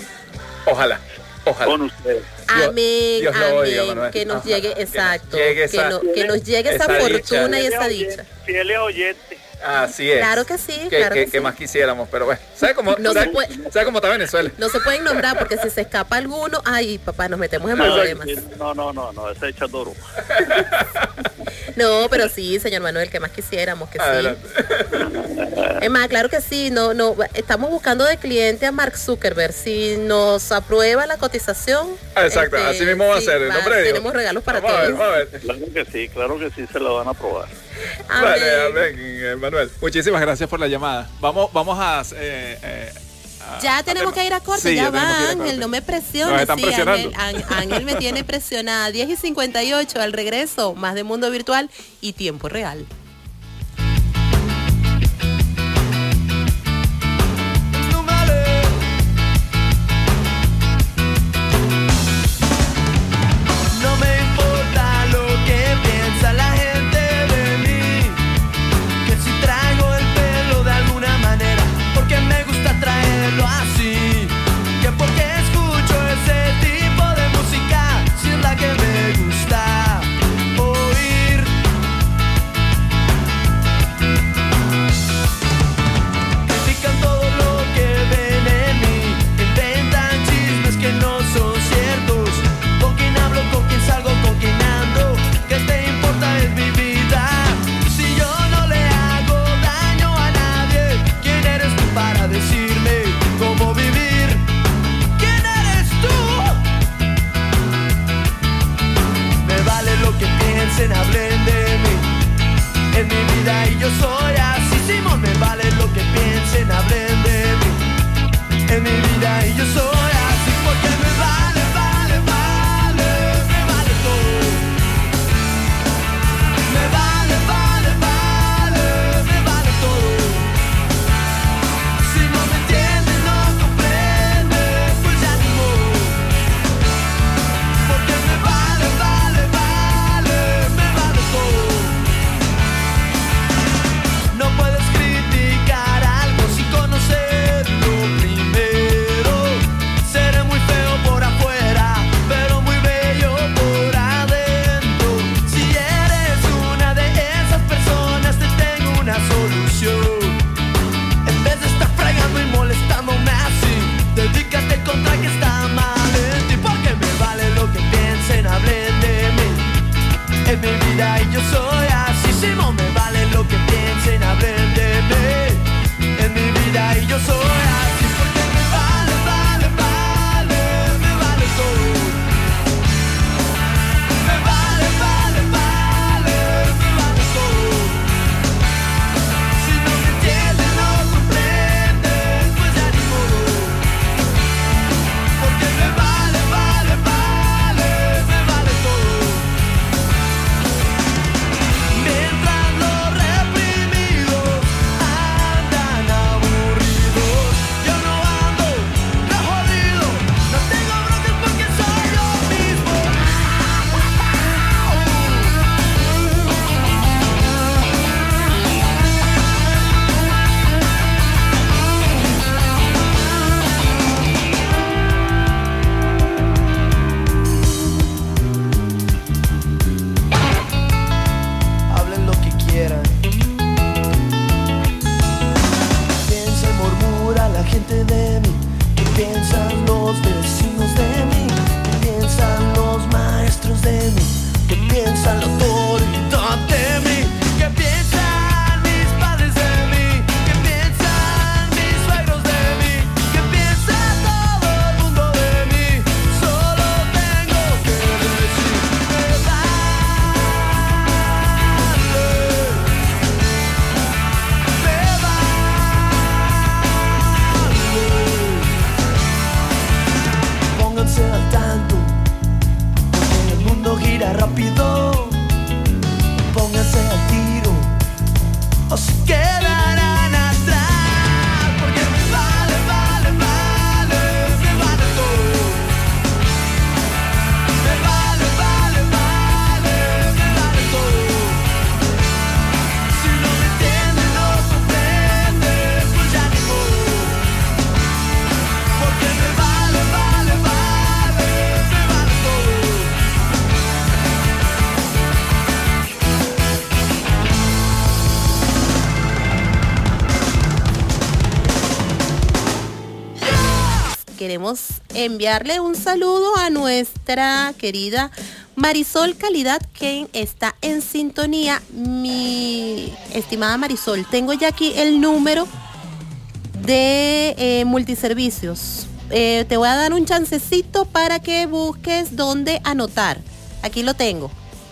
Ojalá, ojalá. con ustedes. Dios- Amén, Dios lo oiga, amén. Manuel. que nos llegue, que nos exacto. llegue esa- que, no- que nos llegue esa, esa dicha. fortuna y esa dicha. Fieles oyentes. Así es. Claro que sí, Que, claro que- que que sí. más quisiéramos, pero bueno. ¿Sabes cómo, No sabe- se puede- sabe cómo está Venezuela? No se pueden nombrar porque si se escapa alguno, ay, papá, nos metemos en No, problemas. no, no, no, no, ese echa duro. No, pero sí, señor Manuel, que más quisiéramos que sí. Es más, claro que sí, no, no, estamos buscando de cliente a Mark Zuckerberg. Si nos aprueba la cotización. Ah, Exacto, este, así mismo va a sí, ser. Dios. Tenemos regalos para vamos A ver, todos. vamos a ver. Claro que sí, claro que sí se lo van a probar. Vale, Amén. amén, eh, Manuel. Muchísimas gracias por la llamada. Vamos, vamos a. eh, eh, a- Ya a tenemos tema- que ir a corte, Sí, ya, va Ángel, no me presiones. Sí, Ángel- Ángel me tiene presionada. 10 y 58 al regreso, más de mundo virtual y tiempo real. Enviarle un saludo a nuestra querida Marisol Calidad, quien está en sintonía. Mi estimada Marisol, tengo ya aquí el número de eh, multiservicios. Eh, te voy a dar un chancecito para que busques dónde anotar. Aquí lo tengo.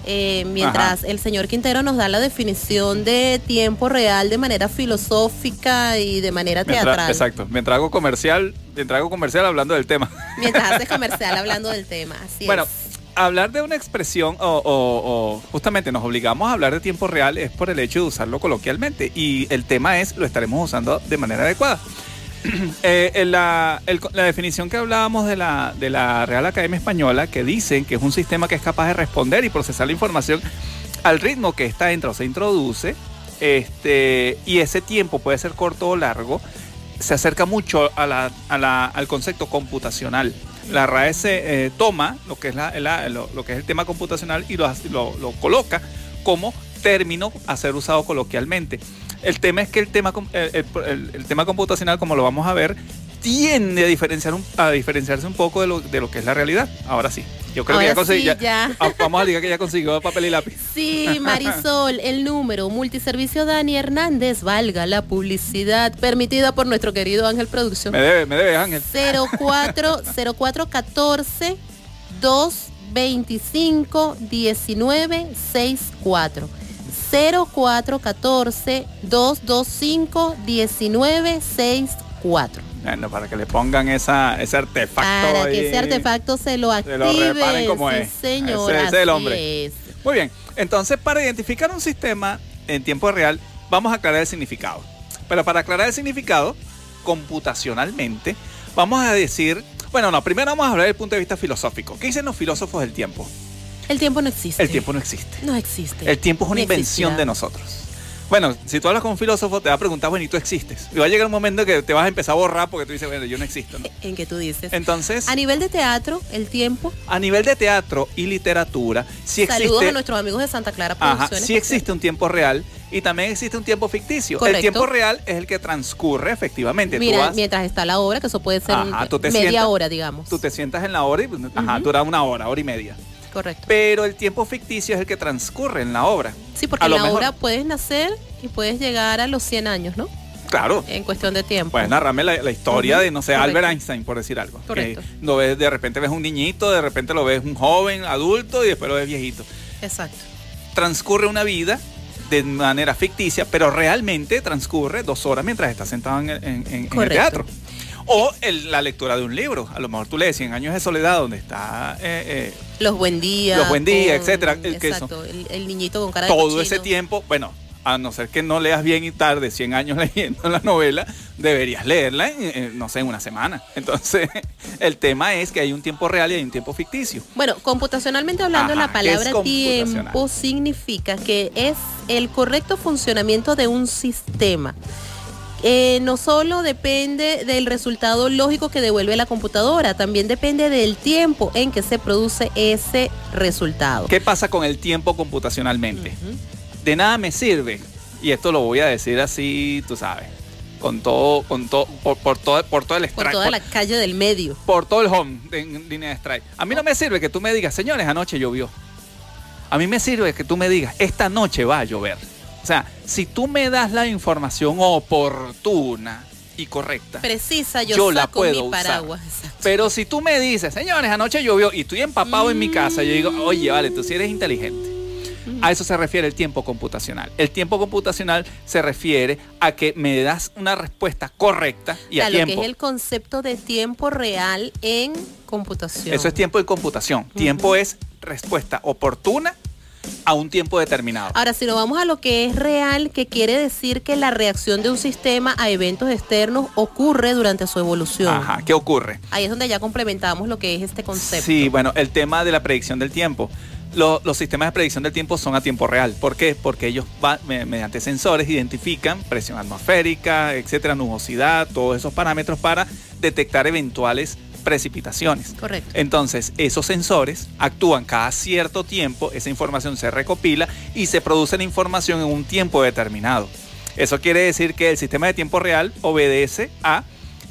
Eh, mientras el señor Quintero nos da la definición de tiempo real de manera filosófica y de manera Mientras- teatral. exacto. Mientras hago comercial, mientras hago comercial hablando del tema. Mientras haces comercial hablando del tema. Así Bueno, es. hablar de una expresión o, o- o justamente nos obligamos a hablar de tiempo real es por el hecho de usarlo coloquialmente y el tema es lo estaremos usando de manera adecuada. Eh, la, definición que hablábamos de la, de la Real Academia Española, que dicen que es un sistema que es capaz de responder y procesar la información al ritmo que esta entra o se introduce, este, y ese tiempo puede ser corto o largo, se acerca mucho a la- al concepto computacional. La RAE se eh, toma lo que, es la- lo, que es el tema computacional y lo- lo coloca como término a ser usado coloquialmente. El tema es que el tema, com- el, el- el- el tema computacional, como lo vamos a ver, tiende a, diferenciar un- a diferenciarse un poco de lo, de lo que es la realidad. Ahora sí. Yo creo que ya conseguí. sí, ya- ya. Vamos a ligar que ya consiguió papel y lápiz. Sí, Marisol, el número multiservicio Dani Hernández, valga la publicidad permitida por nuestro querido Ángel Producción. Me debe, me debe, Ángel. 04 0414 225 1964 0414 225 1964 Bueno, para que le pongan esa, ese artefacto. para que ese artefacto se lo Se active. lo reparen como sí, es. señor, Ese- ese es el hombre. es. Muy bien, entonces para identificar un sistema en tiempo real, vamos a aclarar el significado. Pero para aclarar el significado, computacionalmente, vamos a decir, bueno, no, primero vamos a hablar del punto de vista filosófico. ¿Qué dicen los filósofos del tiempo? El tiempo no existe. El tiempo no existe. no existe. El tiempo es una Ni invención existirá. de nosotros. Bueno, si tú hablas con un filósofo, te va a preguntar, bueno, ¿y tú existes? Y va a llegar un momento que te vas a empezar a borrar porque tú dices, bueno, yo no existo. ¿no? En que tú dices. Entonces, A nivel de teatro, el tiempo. a nivel de teatro y literatura, sí existe... Saludos a nuestros amigos de Santa Clara Ajá, Producciones. sí por existe un tiempo real y también existe un tiempo ficticio. Correcto. El tiempo real es el que transcurre efectivamente. Mira, tú, vas- mientras está la obra, que eso puede ser Ajá, media sientas- hora, digamos. tú te sientas en la hora y pues, ajá, Ujú. dura una hora, hora y media. Correcto. Pero el tiempo ficticio es el que transcurre en la obra. Sí, porque a en la mejor- obra puedes nacer y puedes llegar a los 100 años, ¿no? Claro. En cuestión de tiempo. Puedes narrarme la, la historia de, no sé, correcto. Albert Einstein, por decir algo. Correcto. Que lo ves, de repente ves un niñito, de repente lo ves un joven, adulto y después lo ves viejito. Exacto. Transcurre una vida de manera ficticia, pero realmente transcurre dos horas mientras estás sentado en, el- en- en- en el Correcto. teatro. O el- la lectura de un libro. A lo mejor tú lees 100 años de soledad, donde está eh, eh, Los buen días. Los buen días, etcétera, que Exacto. El, el niñito con cara de todo cochino. ese tiempo. Bueno, a no ser que no leas bien y tarde 100 años leyendo la novela, deberías leerla, en, no sé, en una semana. Entonces, el tema es que hay un tiempo real y hay un tiempo ficticio. Bueno, computacionalmente hablando, Ajá, la ¿qué es palabra tiempo significa que es el correcto funcionamiento de un sistema. Eh, no solo depende del resultado lógico que devuelve la computadora, también depende del tiempo en que se produce ese resultado. ¿Qué pasa con el tiempo computacionalmente? De nada me sirve, y esto lo voy a decir así, tú sabes, con todo, con todo, por, por todo, por todo el Por strike, toda por, la calle del medio. por todo el home en línea de strike. A mí no me sirve que tú me digas, señores, anoche llovió. A mí me sirve que tú me digas, esta noche va a llover. O sea, si tú me das la información oportuna y correcta, Precisa, yo, Yo la saco puedo mi usar. paraguas. Exacto. Pero si tú me dices, señores, anoche llovió y estoy empapado en mi casa, yo digo, oye, vale, tú sí eres inteligente. A eso se refiere el tiempo computacional. El tiempo computacional se refiere a que me das una respuesta correcta y O sea, a lo que tiempo. es el concepto de tiempo real en computación. Eso es tiempo de computación. Tiempo es respuesta oportuna a un tiempo determinado. Ahora, si nos vamos a lo que es real, que quiere decir que la reacción de un sistema a eventos externos ocurre durante su evolución. Ajá, ¿qué ocurre? Ahí es donde ya complementamos lo que es este concepto. Sí, bueno, el tema de la predicción del tiempo. Lo- los sistemas de predicción del tiempo son a tiempo real. ¿Por qué? Porque ellos va- me- mediante sensores identifican presión atmosférica, etcétera, nubosidad, todos esos parámetros para detectar eventuales precipitaciones. Correcto. Entonces, esos sensores actúan cada cierto tiempo, esa información se recopila y se produce la información en un tiempo determinado. Eso quiere decir que el sistema de tiempo real obedece a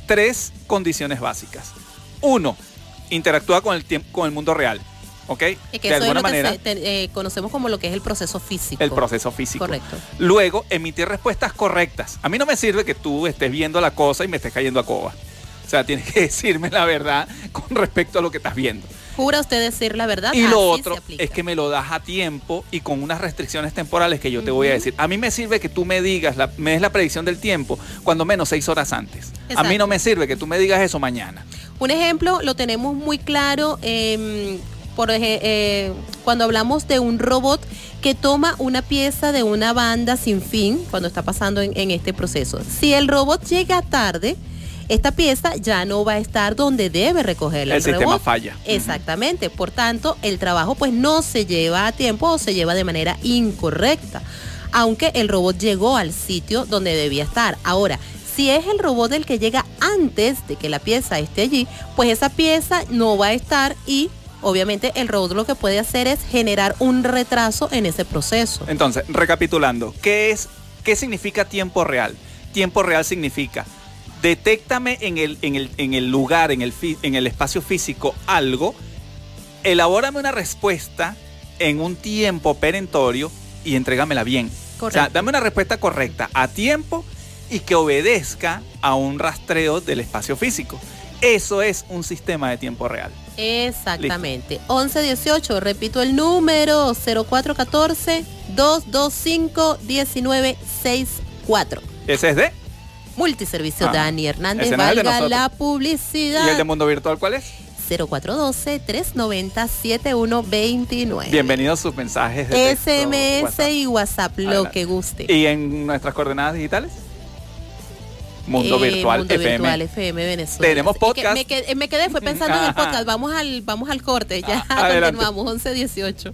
tres condiciones básicas. Uno, interactúa con el tiempo, con el mundo real. ¿Ok? Y que de eso es alguna que manera, se- te- eh, conocemos como lo que es el proceso físico. el proceso físico. Correcto. Luego, emitir respuestas correctas. A mí no me sirve que tú estés viendo la cosa y me estés cayendo a coba. O sea, tienes que decirme la verdad con respecto a lo que estás viendo. Jura usted decir la verdad. Y lo Así otro es que me lo das a tiempo y con unas restricciones temporales que yo te voy a decir. A mí me sirve que tú me digas, la- me des la predicción del tiempo cuando menos seis horas antes. A mí no me sirve que tú me digas eso mañana. Un ejemplo lo tenemos muy claro em, por eh, cuando hablamos de un robot que toma una pieza de una banda sin fin cuando está pasando en, en este proceso. Si el robot llega tarde, esta pieza ya no va a estar donde debe recogerla. El sistema robot. falla. Exactamente. Por tanto, el trabajo pues no se lleva a tiempo o se lleva de manera incorrecta. Aunque el robot llegó al sitio donde debía estar. Ahora, si es el robot el que llega antes de que la pieza esté allí, pues esa pieza no va a estar y obviamente el robot lo que puede hacer es generar un retraso en ese proceso. Entonces, recapitulando, ¿qué es qué significa tiempo real? Tiempo real significa detéctame en el, en el, en el lugar, en el, en el espacio físico algo, elabórame una respuesta en un tiempo perentorio y entrégamela bien. O Correcto. sea, dame una respuesta correcta a tiempo y que obedezca a un rastreo del espacio físico. Eso es un sistema de tiempo real. Exactamente. 1118, repito el número 0414-225-1964. Ese es de. Multiservicio Ah, Dani Hernández, valga la publicidad. ¿Y el de mundo virtual cuál es? 0412-390-7129. Bienvenidos sus mensajes de SMS WhatsApp. y WhatsApp, lo Adelante. que guste. ¿Y en nuestras coordenadas digitales? Mundo Eh, Virtual Mundo FM. Virtual FM Venezuela. Tenemos Es que podcast. Me quedé, me quedé, fue pensando en el podcast. Vamos al, vamos al corte. Ya Ah, adelante. continuamos. 1118.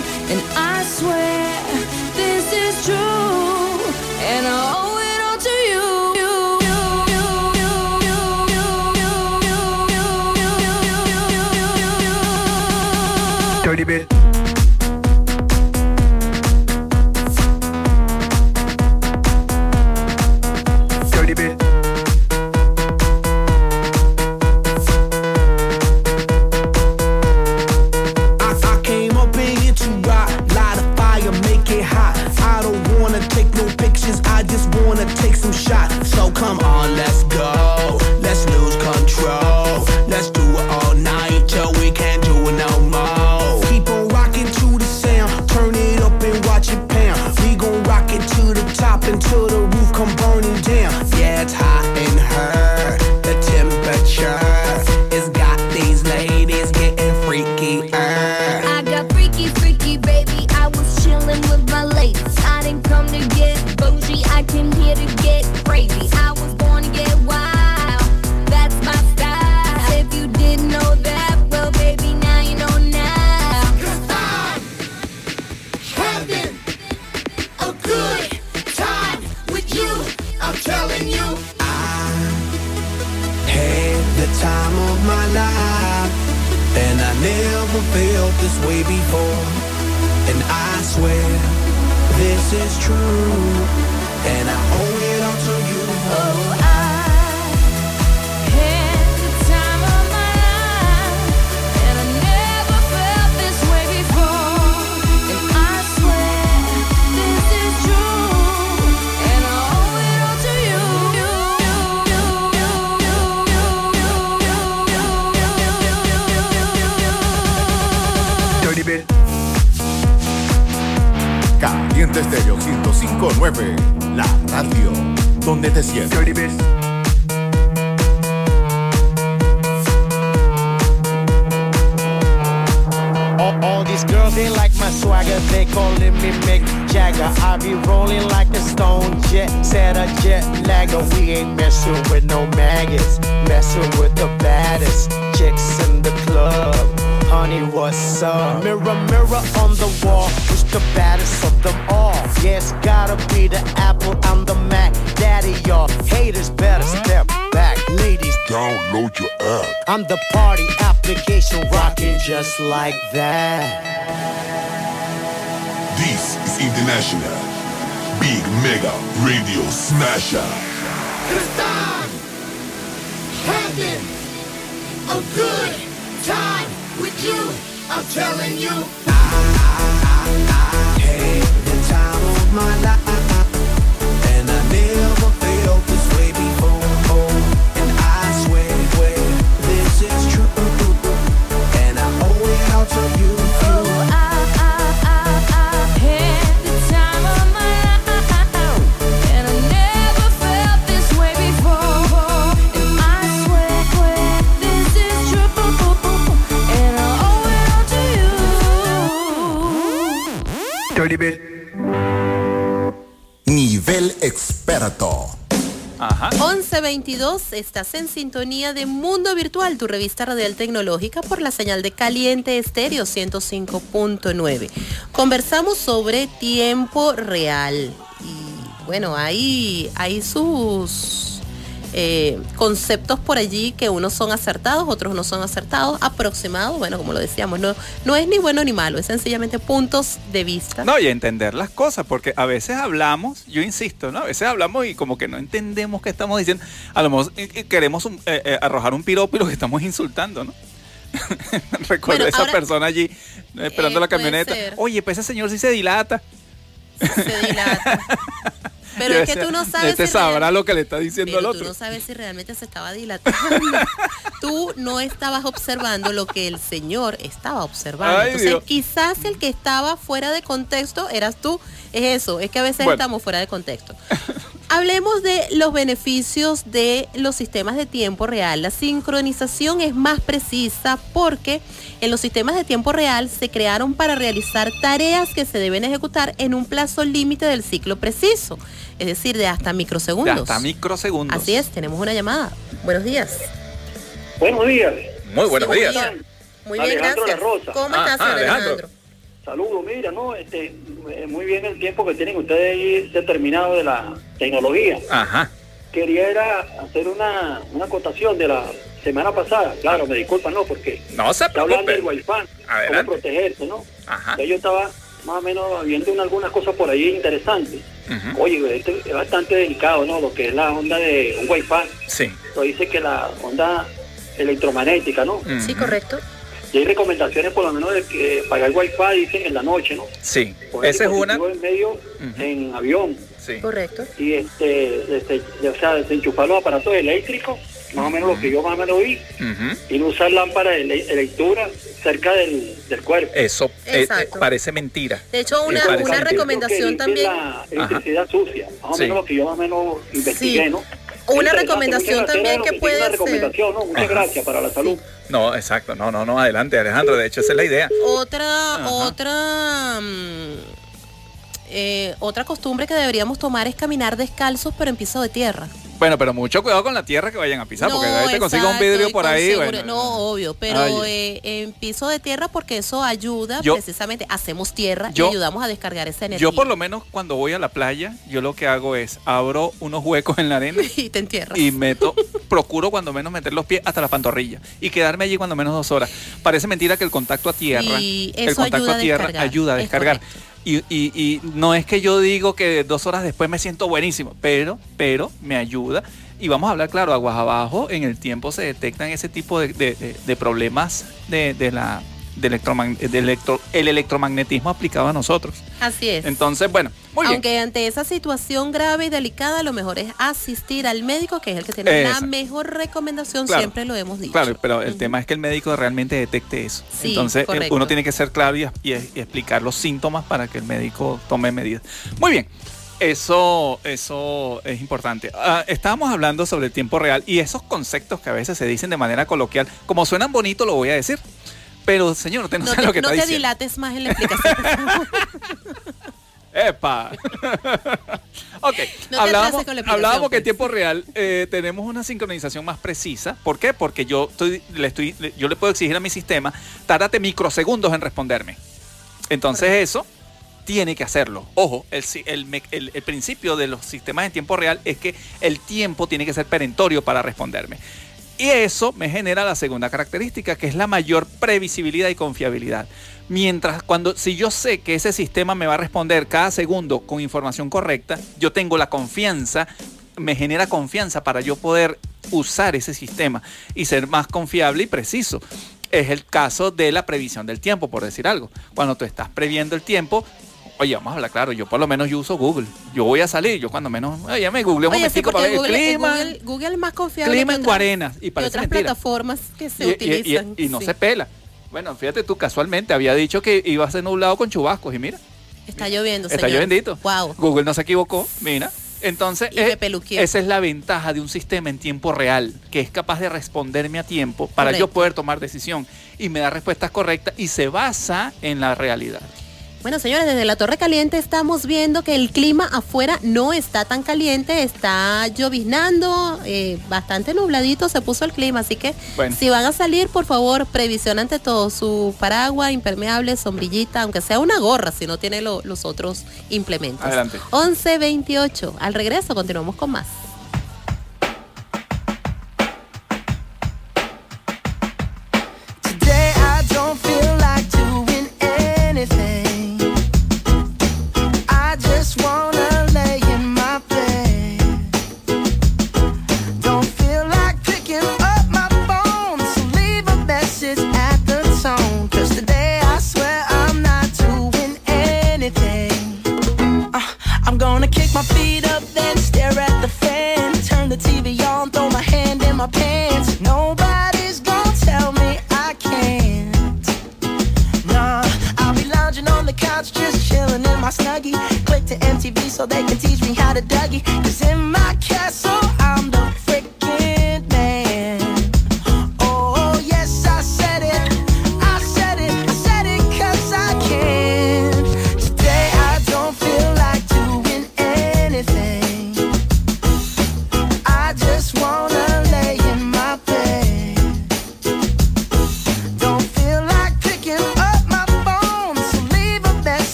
And I swear this is true, and I owe it all to you. Dirty bit. 1122, estás en sintonía de Mundo Virtual, tu revista radial tecnológica por la señal de Caliente Estéreo 105.9. Conversamos sobre tiempo real y bueno, hay, hay sus eh, conceptos por allí que unos son acertados, otros no son acertados, aproximados, bueno, como lo decíamos, no, no es ni bueno ni malo, es sencillamente puntos de vista. No, y entender las cosas, porque a veces hablamos, yo insisto, ¿no? A veces hablamos y como que no entendemos qué estamos diciendo. A lo mejor eh, eh, queremos un- eh, eh, arrojar un piropo y lo que estamos insultando, ¿no? Recuerdo Bueno, esa ahora- persona allí esperando la camioneta. Oye, pues ese señor sí se dilata. Se dilata. Pero es que tú no sabes Este si sabrá lo que le está diciendo al tú otro. no sabes si realmente se estaba dilatando. tú no estabas observando lo que el Señor estaba observando. Ay, Entonces, Dios. quizás el que estaba fuera de contexto eras tú. Es eso, es que a veces Bueno. estamos fuera de contexto. Hablemos de los beneficios de los sistemas de tiempo real. La sincronización es más precisa porque en los sistemas de tiempo real se crearon para realizar tareas que se deben ejecutar en un plazo límite del ciclo preciso, es decir, de hasta De microsegundos. hasta microsegundos. Así es, tenemos una llamada. Buenos días. Buenos días. Muy buenos Sí, días. Muy bien, Alejandro gracias. La Rosa. ¿Cómo Ah, estás, ah. Alejandro? Saludos, mira, no, este, eh, muy bien el tiempo que tienen ustedes ahí determinado de la tecnología. Ajá. Quería era hacer una, una acotación de la semana pasada. Claro, me disculpan, no, porque No se está hablando del. Wi-Fi, cómo protegerse, ¿no? Ajá. Yo estaba más o menos viendo una- algunas cosas por ahí interesantes. Oye, esto es bastante delicado, ¿no? Lo que es la onda de un Wi-Fi. Sí. Lo dice que la onda electromagnética, ¿no? Sí, Ujú. correcto. Y hay recomendaciones por lo menos de que pagar Wi-Fi, dicen, en la noche, ¿no? Sí. Esa es una. en medio, en avión. Sí. Correcto. Y este, este, o sea, desenchufar los aparatos eléctricos, más o menos lo que yo más o menos vi, y no usar lámparas de, le- de lectura cerca del, del cuerpo. Eso eh, Exacto. eh, parece mentira. De hecho, una, parece una mentira. recomendación también. La electricidad sucia, más o Sí. menos lo que yo más o menos investigué, Sí. ¿no? Una recomendación también que puede ser- Una recomendación, ¿no? Muchas gracias para la salud. No, exacto. No, no, no. Adelante, Alejandro. De hecho, esa es la idea. Otra, Ajá. otra, mm, eh, otra costumbre que deberíamos tomar es caminar descalzos pero en piso de tierra. Bueno, pero mucho cuidado con la tierra que vayan a pisar, porque ahí te consigue un vidrio por ahí. bueno. no, obvio, pero eh, en piso de tierra porque eso ayuda Yo- precisamente, hacemos tierra yo- y ayudamos a descargar esa energía. Yo por lo menos cuando voy a la playa, yo lo que hago es abro unos huecos en la arena y te entierras. y meto, procuro cuando menos meter los pies hasta la pantorrilla y quedarme allí cuando menos dos horas. Parece mentira que el contacto a tierra, el contacto ayuda a tierra ayuda a es descargar. Y, no es que yo digo que dos horas después me siento buenísimo, pero, pero me ayuda. Y vamos a hablar, claro, aguas abajo, en el tiempo se detectan ese tipo de, de- problemas de la, de electro- el electromagnetismo aplicado a nosotros. Así es. Entonces, bueno, muy bien. Aunque ante esa situación grave y delicada, lo mejor es asistir al médico, que es el que tiene la mejor recomendación, Claro. siempre lo hemos dicho. Claro, pero el tema es que el médico realmente detecte eso. Sí, Entonces, eh, correcto. uno tiene que ser claro y, y- y explicar los síntomas para que el médico tome medidas. Muy bien. Eso, eso es importante. Ah, estábamos hablando sobre el tiempo real y esos conceptos que a veces se dicen de manera coloquial, como suenan bonito, lo voy a decir. Pero, señor, usted no, No sabe te, lo que no está te diciendo. dilates más en la explicación. ¡Epa! ok, No hablábamos, que en pues. tiempo real eh, tenemos una sincronización más precisa. ¿Por qué? Porque yo, estoy, le estoy, yo le puedo exigir a mi sistema, tárdate microsegundos en responderme. Entonces eso tiene que hacerlo. Ojo, el, si- el me- el- el principio de los sistemas en tiempo real es que el tiempo tiene que ser perentorio para responderme. Y eso me genera la segunda característica, que es la mayor previsibilidad y confiabilidad. Mientras cuando si yo sé que ese sistema me va a responder cada segundo con información correcta, yo tengo la confianza, me genera confianza para yo poder usar ese sistema y ser más confiable y preciso. Es el caso de la previsión del tiempo, por decir algo. Cuando tú estás previendo el tiempo, oye, vamos a hablar claro, yo por lo menos yo uso Google. Yo voy a salir, yo cuando menos, oye, me googleo un Oye, sí, para ver el Google, clima. Google, Google es más confiable clima en Guarenas, y parece otras mentira. plataformas que se Y- y- y- utilizan. Y, no sí. se pela. Bueno, fíjate tú, casualmente había dicho que iba a ser nublado con chubascos y mira, Está lloviendo, está señor. lloviendo. Wow. Google no se equivocó, mira. Entonces, me eh, esa es la ventaja de un sistema en tiempo real, que es capaz de responderme a tiempo para yo Correcto. poder tomar decisión y me da respuestas correctas y se basa en la realidad. Bueno, señores, desde la Torre Caliente estamos viendo que el clima afuera no está tan caliente, está lloviznando, eh, bastante nubladito se puso el clima, así que Bueno. si van a salir, por favor, previsión ante todo, su paraguas, impermeable, sombrillita, aunque sea una gorra, si no tiene lo- los otros implementos. Adelante. 11.28, al regreso continuamos con más.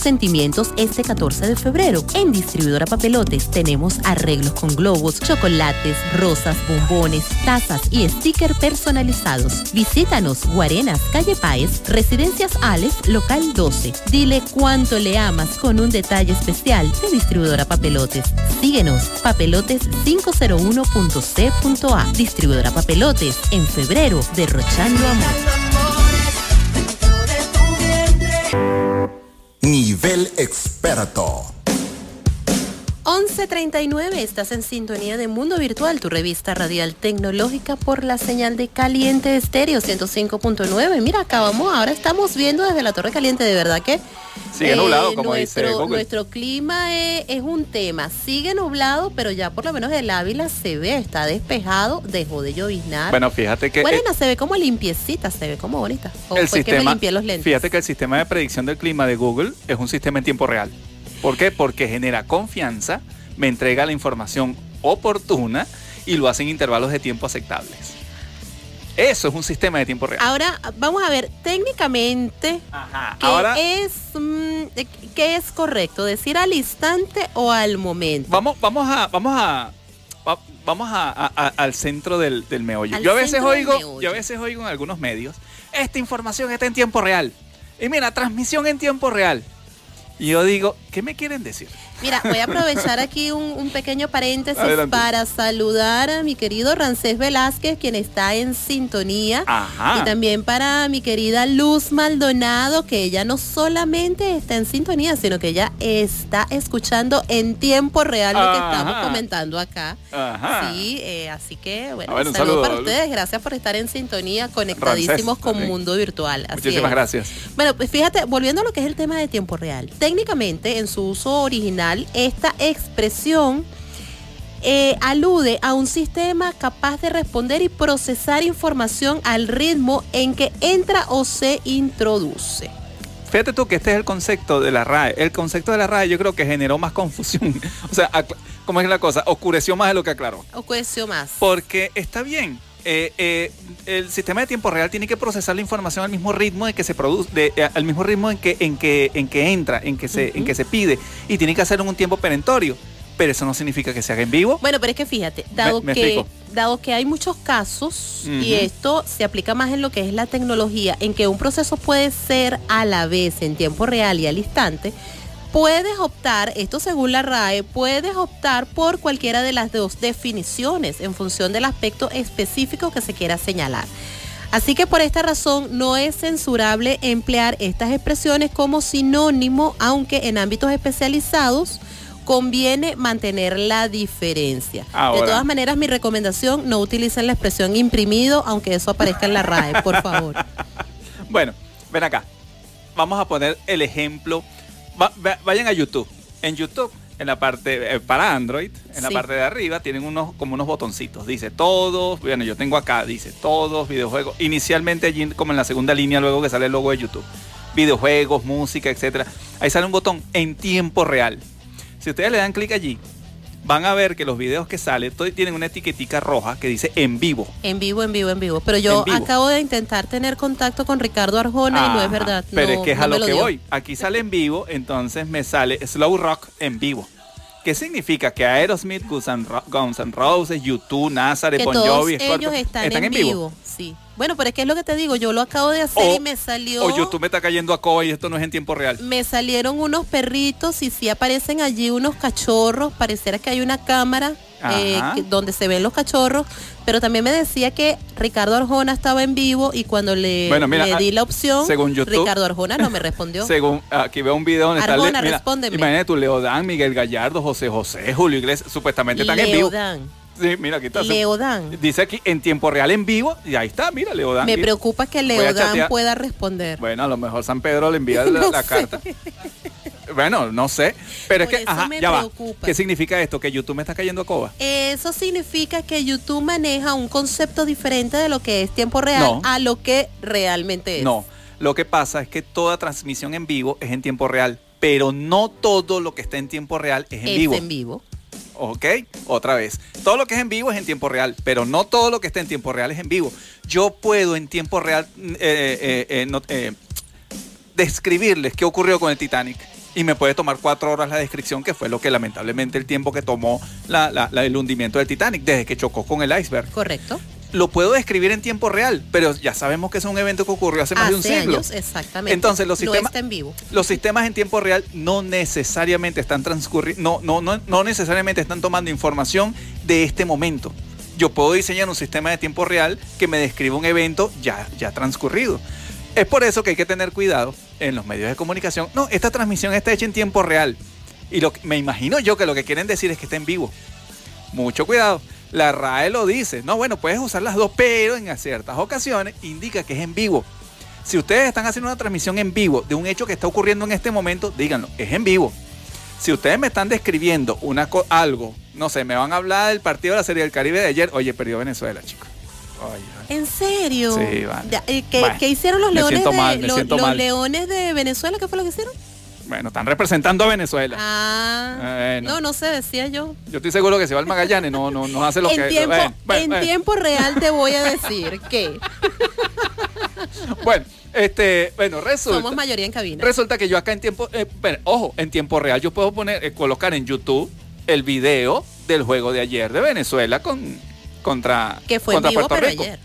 Sentimientos este 14 de febrero. En Distribuidora Papelotes tenemos arreglos con globos, chocolates, rosas, bombones, tazas y sticker personalizados. Visítanos Guarenas, Calle Páez, Residencias Ales, Local 12. Dile cuánto le amas con un detalle especial de Distribuidora Papelotes. Síguenos, papelotes501.c.a. Distribuidora Papelotes, en febrero, derrochando amor. Nivel experto. 1139, estás en sintonía de Mundo Virtual, tu revista radial tecnológica por la señal de Caliente Estéreo 105.9. Mira, acabamos, ahora estamos viendo desde la Torre Caliente, de verdad que Sigue eh, nublado, como dice nuestro, Google. nuestro clima es, es un tema. Sigue nublado, pero ya por lo menos el Ávila se ve, está despejado, dejó de lloviznar. Bueno, fíjate que... eh, Guarena se ve como limpiecita, se ve como bonita. O el fue que me sistema, limpié los lentes. fíjate que el sistema de predicción del clima de Google es un sistema en tiempo real. ¿Por qué? Porque genera confianza, me entrega la información oportuna y lo hace en intervalos de tiempo aceptables. Eso es un sistema de tiempo real. Ahora, vamos a ver, técnicamente, ¿qué, ahora- es, mm, ¿qué es correcto? ¿Decir al instante o al momento? Vamos, vamos a, vamos a, va- vamos a- a- a- al centro del, del meollo. Al Yo a veces oigo, meollo. yo a veces oigo en algunos medios, esta información está en tiempo real. Y mira, transmisión en tiempo real. Y yo digo, ¿qué me quieren decir? Mira, voy a aprovechar aquí un, un pequeño paréntesis Adelante. para saludar a mi querido Rancés Velázquez, quien está en sintonía. Ajá. Y también para mi querida Luz Maldonado, que ella no solamente está en sintonía, sino que ella está escuchando en tiempo real lo que estamos comentando acá. Ajá. Sí, eh, así que bueno, ver, un un saludo, saludo, para Luz. ustedes. Gracias por estar en sintonía, conectadísimos con también. Mundo Virtual. Así Muchísimas es. gracias. Bueno, pues fíjate, volviendo a lo que es el tema de tiempo real. Técnicamente, en su uso original, esta expresión eh, alude a un sistema capaz de responder y procesar información al ritmo en que entra o se introduce. Fíjate tú que este es el concepto de la RAE. El concepto de la RAE yo creo que generó más confusión. o sea, ¿cómo es la cosa? Oscureció más de lo que aclaró. Ocurrió más. Porque está bien. Eh, eh, el sistema de tiempo real tiene que procesar la información al mismo ritmo en que se produce, de- eh, al mismo ritmo en que, en que, en que entra, en que se, en que se pide, y tiene que hacerlo en un tiempo perentorio. Pero eso no significa que se haga en vivo. Bueno, pero es que fíjate, dado me que dado que hay muchos casos y esto se aplica más en lo que es la tecnología, en que un proceso puede ser a la vez en tiempo real y al instante, puedes optar, esto según la RAE, puedes optar por cualquiera de las dos definiciones en función del aspecto específico que se quiera señalar. Así que por esta razón no es censurable emplear estas expresiones como sinónimo, aunque en ámbitos especializados conviene mantener la diferencia. De todas maneras, mi recomendación, no utilicen la expresión imprimido, aunque eso aparezca en la RAE, por favor. Bueno, ven acá. Vamos a poner el ejemplo. Va- va- vayan a YouTube. En YouTube, en la parte, eh, para Android, en la parte de arriba, tienen unos, como unos botoncitos. Dice todos, bueno, yo tengo acá, dice todos, videojuegos. Inicialmente allí, como en la segunda línea, luego que sale el logo de YouTube. Videojuegos, música, etcétera. Ahí sale un botón en tiempo real. Si ustedes le dan clic allí, van a ver que los videos que salen, todos tienen una etiquetica roja que dice en vivo. En vivo, en vivo, en vivo. Pero yo vivo. acabo de intentar tener contacto con Ricardo Arjona y no es verdad. Pero no- es que es no a lo que dio. voy. Aquí sale en vivo, entonces me sale Slow Rock en vivo. ¿Qué significa? Que Aerosmith, Guns N' Roses, YouTube, Nazareth, Bon Jovi, ellos están, en, vivo. Sí. Bueno, pero es que es lo que te digo, yo lo acabo de hacer O- y me salió... O YouTube me está cayendo a coba y esto no es en tiempo real. Me salieron unos perritos y sí aparecen allí unos cachorros, pareciera que hay una cámara eh, que- donde se ven los cachorros, pero también me decía que Ricardo Arjona estaba en vivo y cuando le, Bueno, mira, le ah, di la opción, según YouTube- Ricardo Arjona no me respondió. Según aquí veo un video donde está Arjona, Le- mira, respóndeme. Imagínate tú, Leodán, Miguel Gallardo, José José, Julio Iglesias, supuestamente están en vivo. Sí, mira, aquí está. Leodán. Dice aquí en tiempo real en vivo y ahí está, mira, Leodán. Me preocupa que Leodán pueda responder. Bueno, a lo mejor San Pedro le envía la, No la sé. carta. Bueno, no sé. Pero Por es que, ajá, ya va. ¿Qué significa esto? ¿Que YouTube me está cayendo a coba? Eso significa que YouTube maneja un concepto diferente de lo que es tiempo real No. a lo que realmente es. No. Lo que pasa es que toda transmisión en vivo es en tiempo real, pero no todo lo que está en tiempo real es en es vivo. en vivo. ¿Ok? Otra vez. Todo lo que es en vivo es en tiempo real, pero no todo lo que está en tiempo real es en vivo. Yo puedo en tiempo real eh, eh, eh, no- describirles qué ocurrió con el Titanic. Y me puede tomar cuatro horas la descripción, que fue lo que lamentablemente el tiempo que tomó la- la- la- el hundimiento del Titanic desde que chocó con el iceberg. Correcto. Lo puedo describir en tiempo real, pero ya sabemos que es un evento que ocurrió hace más de un siglo. años, exactamente. Entonces, los No sistemas- está en vivo. Los sistemas en tiempo real no necesariamente están transcurriendo, no, no, no, no necesariamente están tomando información de este momento. Yo puedo diseñar un sistema de tiempo real que me describa un evento ya, ya transcurrido. Es por eso que hay que tener cuidado en los medios de comunicación. No, esta transmisión está hecha en tiempo real. Y lo, que- me imagino yo que lo que quieren decir es que está en vivo. Mucho cuidado. La RAE lo dice. No, bueno, puedes usar las dos, pero en ciertas ocasiones indica que es en vivo. Si ustedes están haciendo una transmisión en vivo de un hecho que está ocurriendo en este momento, díganlo, es en vivo. Si ustedes me están describiendo una algo, no sé, me van a hablar del partido de la Serie del Caribe de ayer, oye, perdió Venezuela, chicos. ¿En serio? Sí, vale. Eh, ¿qué, Bueno, qué hicieron los leones de mal, lo- los mal. leones de Venezuela? ¿Qué fue lo que hicieron? Bueno, están representando a Venezuela. Ah, Bueno. no, no sé, decía yo. Yo estoy seguro que si va al Magallanes no, no, no hace lo en que... tiempo, bueno, bueno, en bueno. tiempo real te voy a decir que Bueno, este, bueno, resulta... somos mayoría en cabina. Resulta que yo acá en tiempo, eh, ojo, en tiempo real yo puedo poner, eh, colocar en YouTube el video del juego de ayer de Venezuela con contra, que fue contra vivo, Puerto pero Rico. ayer.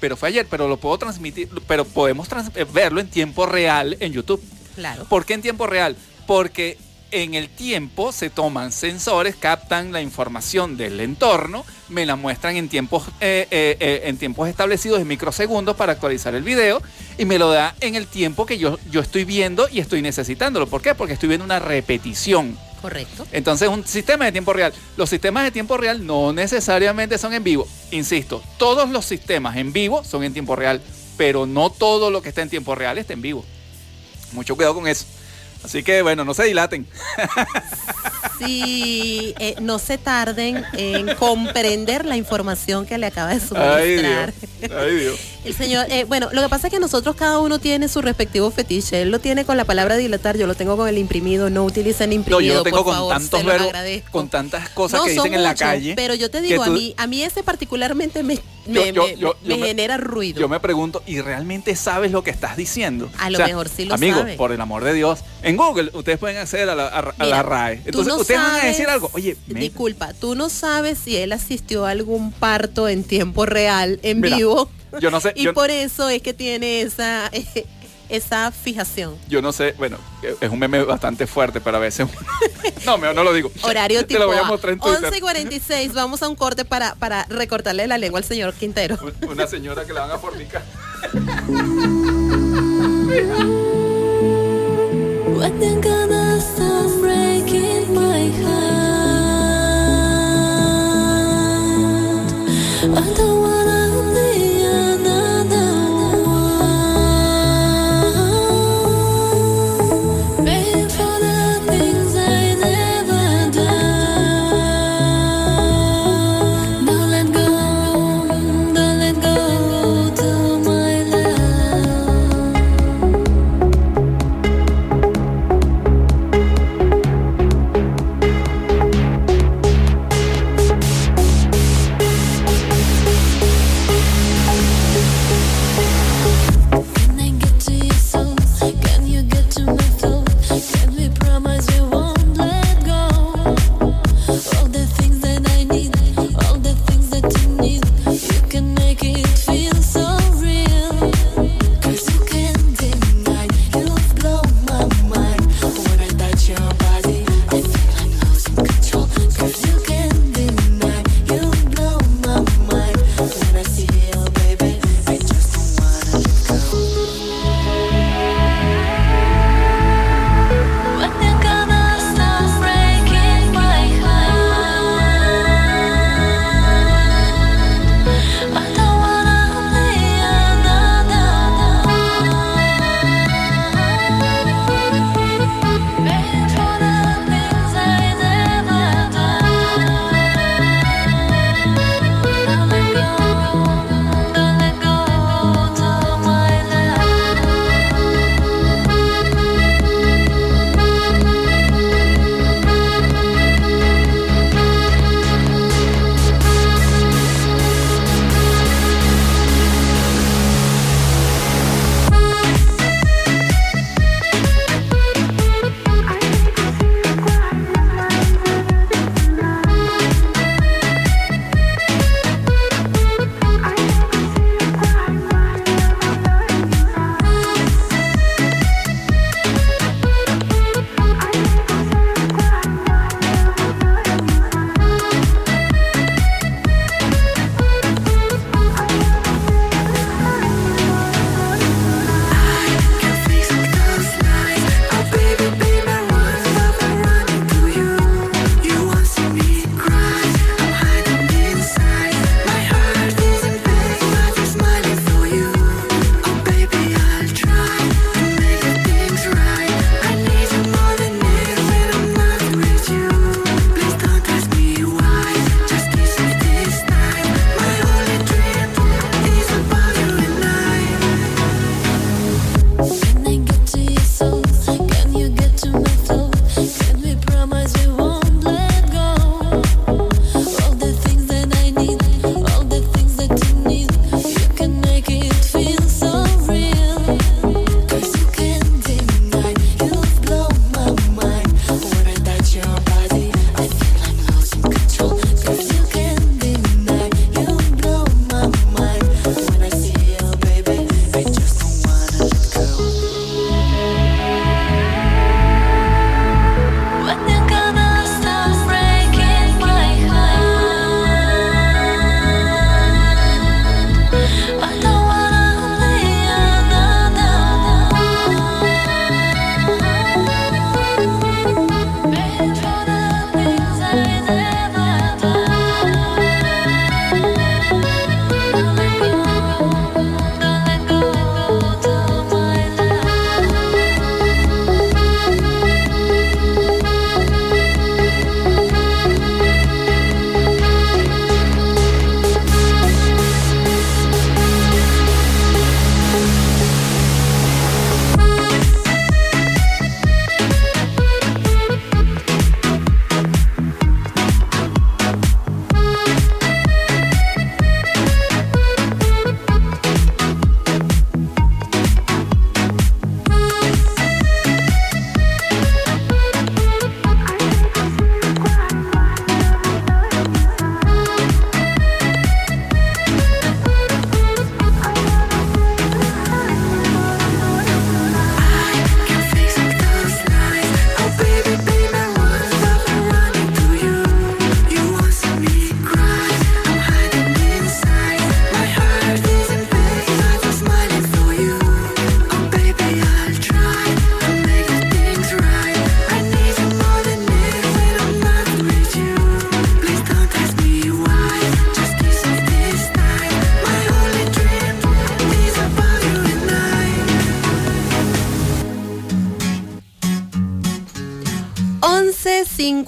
Pero fue ayer, pero lo puedo transmitir, pero podemos trans- eh, verlo en tiempo real en YouTube. Claro. ¿Por qué en tiempo real? Porque en el tiempo se toman sensores, captan la información del entorno, me la muestran en tiempos, eh, eh, eh, en tiempos establecidos en microsegundos para actualizar el video y me lo da en el tiempo que yo, yo estoy viendo y estoy necesitándolo. ¿Por qué? Porque estoy viendo una repetición. Correcto. Entonces, un sistema de tiempo real. Los sistemas de tiempo real no necesariamente son en vivo. Insisto, todos los sistemas en vivo son en tiempo real, pero no todo lo que está en tiempo real está en vivo. Mucho cuidado con eso. Así que, bueno, no se dilaten. Si eh, no se tarden en comprender la información que le acaba de Ay, suministrar. Dios. Ay, Dios. El señor, eh, bueno, lo que pasa es que nosotros cada uno tiene su respectivo fetiche. Él lo tiene con la palabra dilatar, yo lo tengo con el imprimido. No utilicen No, imprimido, yo lo tengo por con favor, tantos verbos, con tantas cosas No, que dicen en la calle. Pero yo te digo, a mí, a mí ese particularmente me, me, yo- me- yo- me yo me- genera ruido. Yo me pregunto, ¿y realmente sabes lo que estás diciendo? A lo mejor sí lo amigo, sabe. por el amor de Dios. En Google ustedes pueden acceder a la, a- a la Mira, RAE. Entonces, no ustedes van a decir algo. Oye, Disculpa, tú no sabes si él asistió a algún parto en tiempo real, en Mira, vivo. Yo no sé, Y yo- por eso es que tiene esa, esa fijación. yo no sé, bueno, es un meme bastante fuerte, pero a veces... no, mejor no lo digo. Horario Te tipo lo voy a mostrar en Twitter. 11 y 46, vamos a un corte para, para recortarle la lengua al señor Quintero. Una señora que la van a fornicar.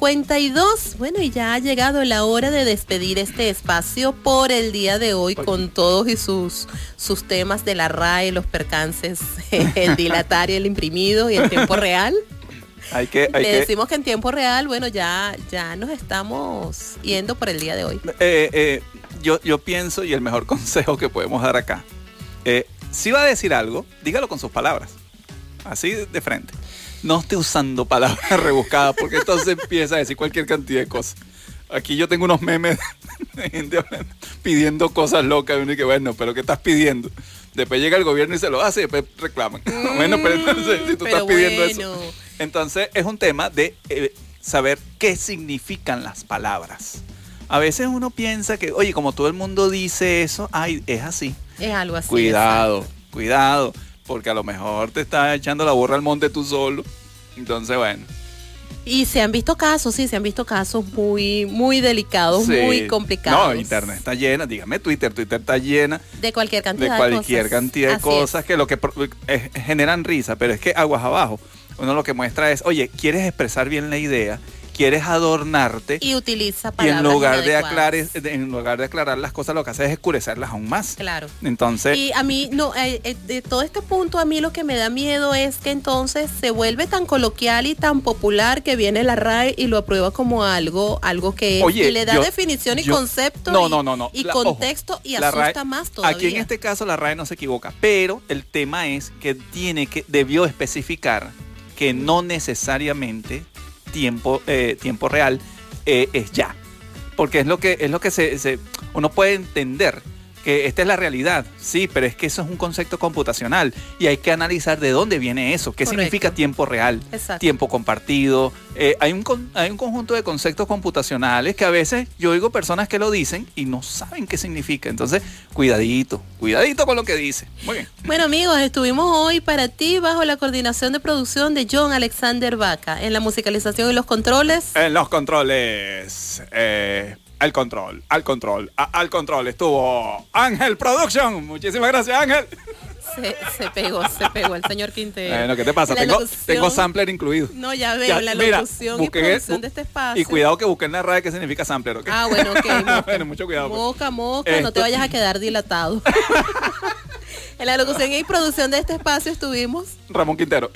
52. Bueno, y ya ha llegado la hora de despedir este espacio por el día de hoy con todos y sus, sus temas de la RAE, los percances, el dilatario, el imprimido y el tiempo real. Hay que, hay Le que decimos que en tiempo real, bueno, ya, ya nos estamos yendo por el día de hoy. eh, eh, yo, yo pienso, y el mejor consejo que podemos dar acá, eh, si va a decir algo, dígalo con sus palabras, así de frente. No esté usando palabras rebuscadas, porque entonces empieza a decir cualquier cantidad de cosas. Aquí yo tengo unos memes de gente pidiendo cosas locas, y uno que bueno, pero ¿qué estás pidiendo? Después llega el gobierno y se lo hace y después reclaman. bueno, pero entonces, si tú estás pidiendo bueno. eso. Entonces es un tema de eh, saber qué significan las palabras. A veces uno piensa que, oye, como todo el mundo dice eso, ay, es así. Es algo así. cuidado, cuidado, porque a lo mejor te estás echando la burra al monte tú solo. Entonces, bueno. Y se han visto casos, sí, se han visto casos muy, muy delicados, sí. muy complicados. No, internet está llena, dígame Twitter, Twitter está llena de cualquier de cantidad de, cualquier cosas. cantidad de Así cosas que lo que eh, generan risa, pero es que aguas abajo. Uno lo que muestra es, oye, quieres expresar bien la idea, quieres adornarte. Y utiliza y palabras en lugar de aclarar en lugar de aclarar las cosas lo que hace es escurecerlas aún más. Claro. Entonces, Y a mí, no, eh, eh, de todo este punto, a mí lo que me da miedo es que entonces se vuelve tan coloquial y tan popular que viene la RAE y lo aprueba como algo, algo que es, Oye, y le da yo- definición y yo- concepto No, y, no, no, no. y La- ojo, contexto y asusta RAE más todavía. Aquí en este caso la RAE no se equivoca, pero el tema es que tiene que debió especificar que no necesariamente tiempo eh, tiempo real eh, es ya, porque es lo que es lo que se, se- uno puede entender que esta es la realidad, sí, pero es que eso es un concepto computacional y hay que analizar de dónde viene eso, qué Correcto. significa tiempo real, Exacto. tiempo compartido. Eh, hay, un, hay un conjunto de conceptos computacionales que a veces yo oigo personas que lo dicen y no saben qué significa. Entonces, cuidadito, cuidadito con lo que dice. Muy bien. Bueno amigos, estuvimos hoy para ti bajo la coordinación de producción de John Alexander Vaca. En la musicalización y los controles, En los controles, eh, al control, al control, a- al control estuvo Ángel Production. Muchísimas gracias, Ángel. se, se pegó, se pegó el señor Quintero. Bueno, ¿qué te pasa? Tengo, tengo sampler incluido. No, ya veo, Ya, la mira, locución y busqué- producción de este espacio. Y cuidado que busquen en la RAE qué significa sampler, ¿ok? Ah, bueno, ok. Mosca, bueno, mucho cuidado. pues. Mosca, mosca, no te vayas a quedar dilatado. en la locución y producción de este espacio estuvimos Ramón Quintero.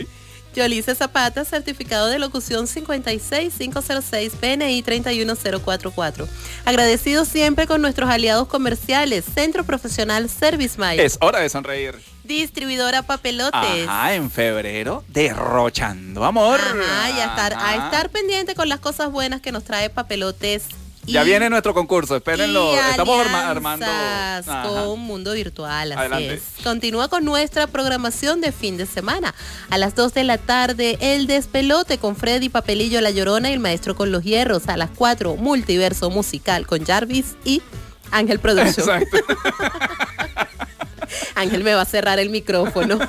Yolice Zapata, certificado de locución 56506, PNI 31044. Agradecido siempre con nuestros aliados comerciales, Centro Profesional Service Es hora de sonreír. Distribuidora Papelotes. Ajá, en febrero, derrochando amor. Ajá, y a estar, a estar pendiente con las cosas buenas que nos trae Papelotes. Ya viene nuestro concurso, espérenlo. Estamos arma- armando. Ajá. con Mundo Virtual, así Adelante. es. Continúa con nuestra programación de fin de semana. A las 2 de la tarde, El Despelote con Freddy Papelillo La Llorona y el Maestro con los Hierros. A las 4, Multiverso Musical con Jarvis y Ángel Producción. Exacto. Ángel me va a cerrar el micrófono.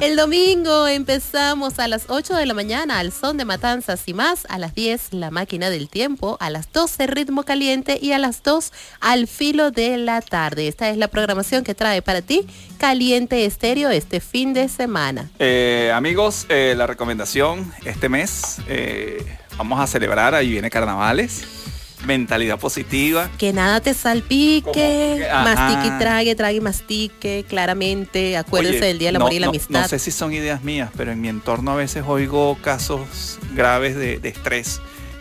El domingo empezamos a las 8 de la mañana al son de matanzas y más, a las 10 la máquina del tiempo, a las 12 ritmo caliente y a las 2 al filo de la tarde. Esta es la programación que trae para ti Caliente Estéreo este fin de semana. Eh, amigos, eh, la recomendación este mes, eh, vamos a celebrar, ahí viene carnavales, mentalidad positiva. Que nada te salpique, que- ajá. mastique y trague, trague y mastique, claramente. Acuérdense Oye, del Día del no- Amor y la no- Amistad. No sé si son ideas mías, pero en mi entorno a veces oigo casos graves de, de estrés,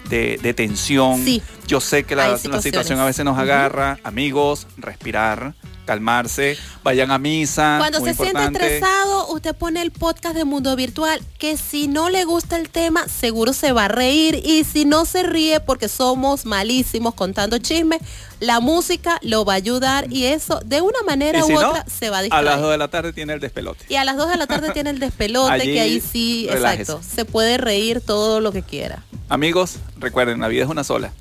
de, de tensión. Sí. Yo sé que la, situación a veces nos agarra. Amigos, respirar, calmarse, vayan a misa. Cuando se siente estresado, usted pone el podcast de Mundo Virtual, que si no le gusta el tema, seguro se va a reír. Y si no se ríe porque somos malísimos contando chismes, la música lo va a ayudar y eso de una manera u no, otra se va a a distraer. las 2 de la tarde tiene el despelote. y a las 2 de la tarde tiene el despelote, Allí, que ahí sí, relájese. exacto, se puede reír todo lo que quiera. Amigos, recuerden, la vida es una sola.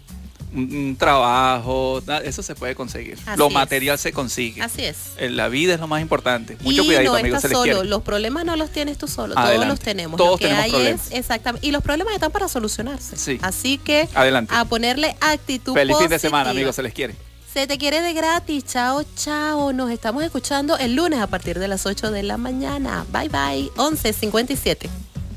Un, trabajo, eso se puede conseguir. Así lo es. material se consigue. Así es. En la vida es lo más importante. Mucho y cuidadito, no amigos, estás se les solo, quiere. los problemas no los tienes tú solo, todos los tenemos. Todos lo que tenemos hay problemas. es exactamente y los problemas están para solucionarse. Sí. Así que Adelante. a ponerle actitud Feliz fin de semana, amigos, se les quiere. Se te quiere de gratis. Chao, chao. Nos estamos escuchando el lunes a partir de las 8 de la mañana. Bye bye. 11.57.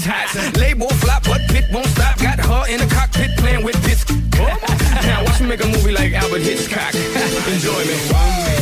these hats. Label flop, but pit won't stop. Got her in the cockpit playing with this. now watch me make a movie like Albert Hitchcock. Enjoy me.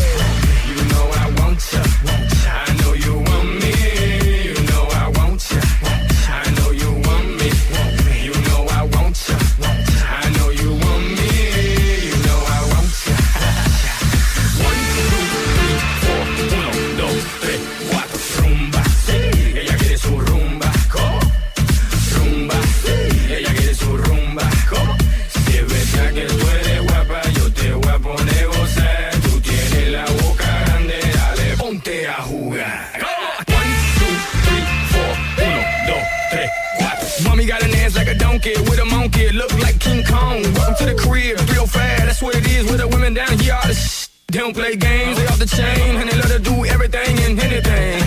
don't play games, they off the chain, and they love to do everything and anything.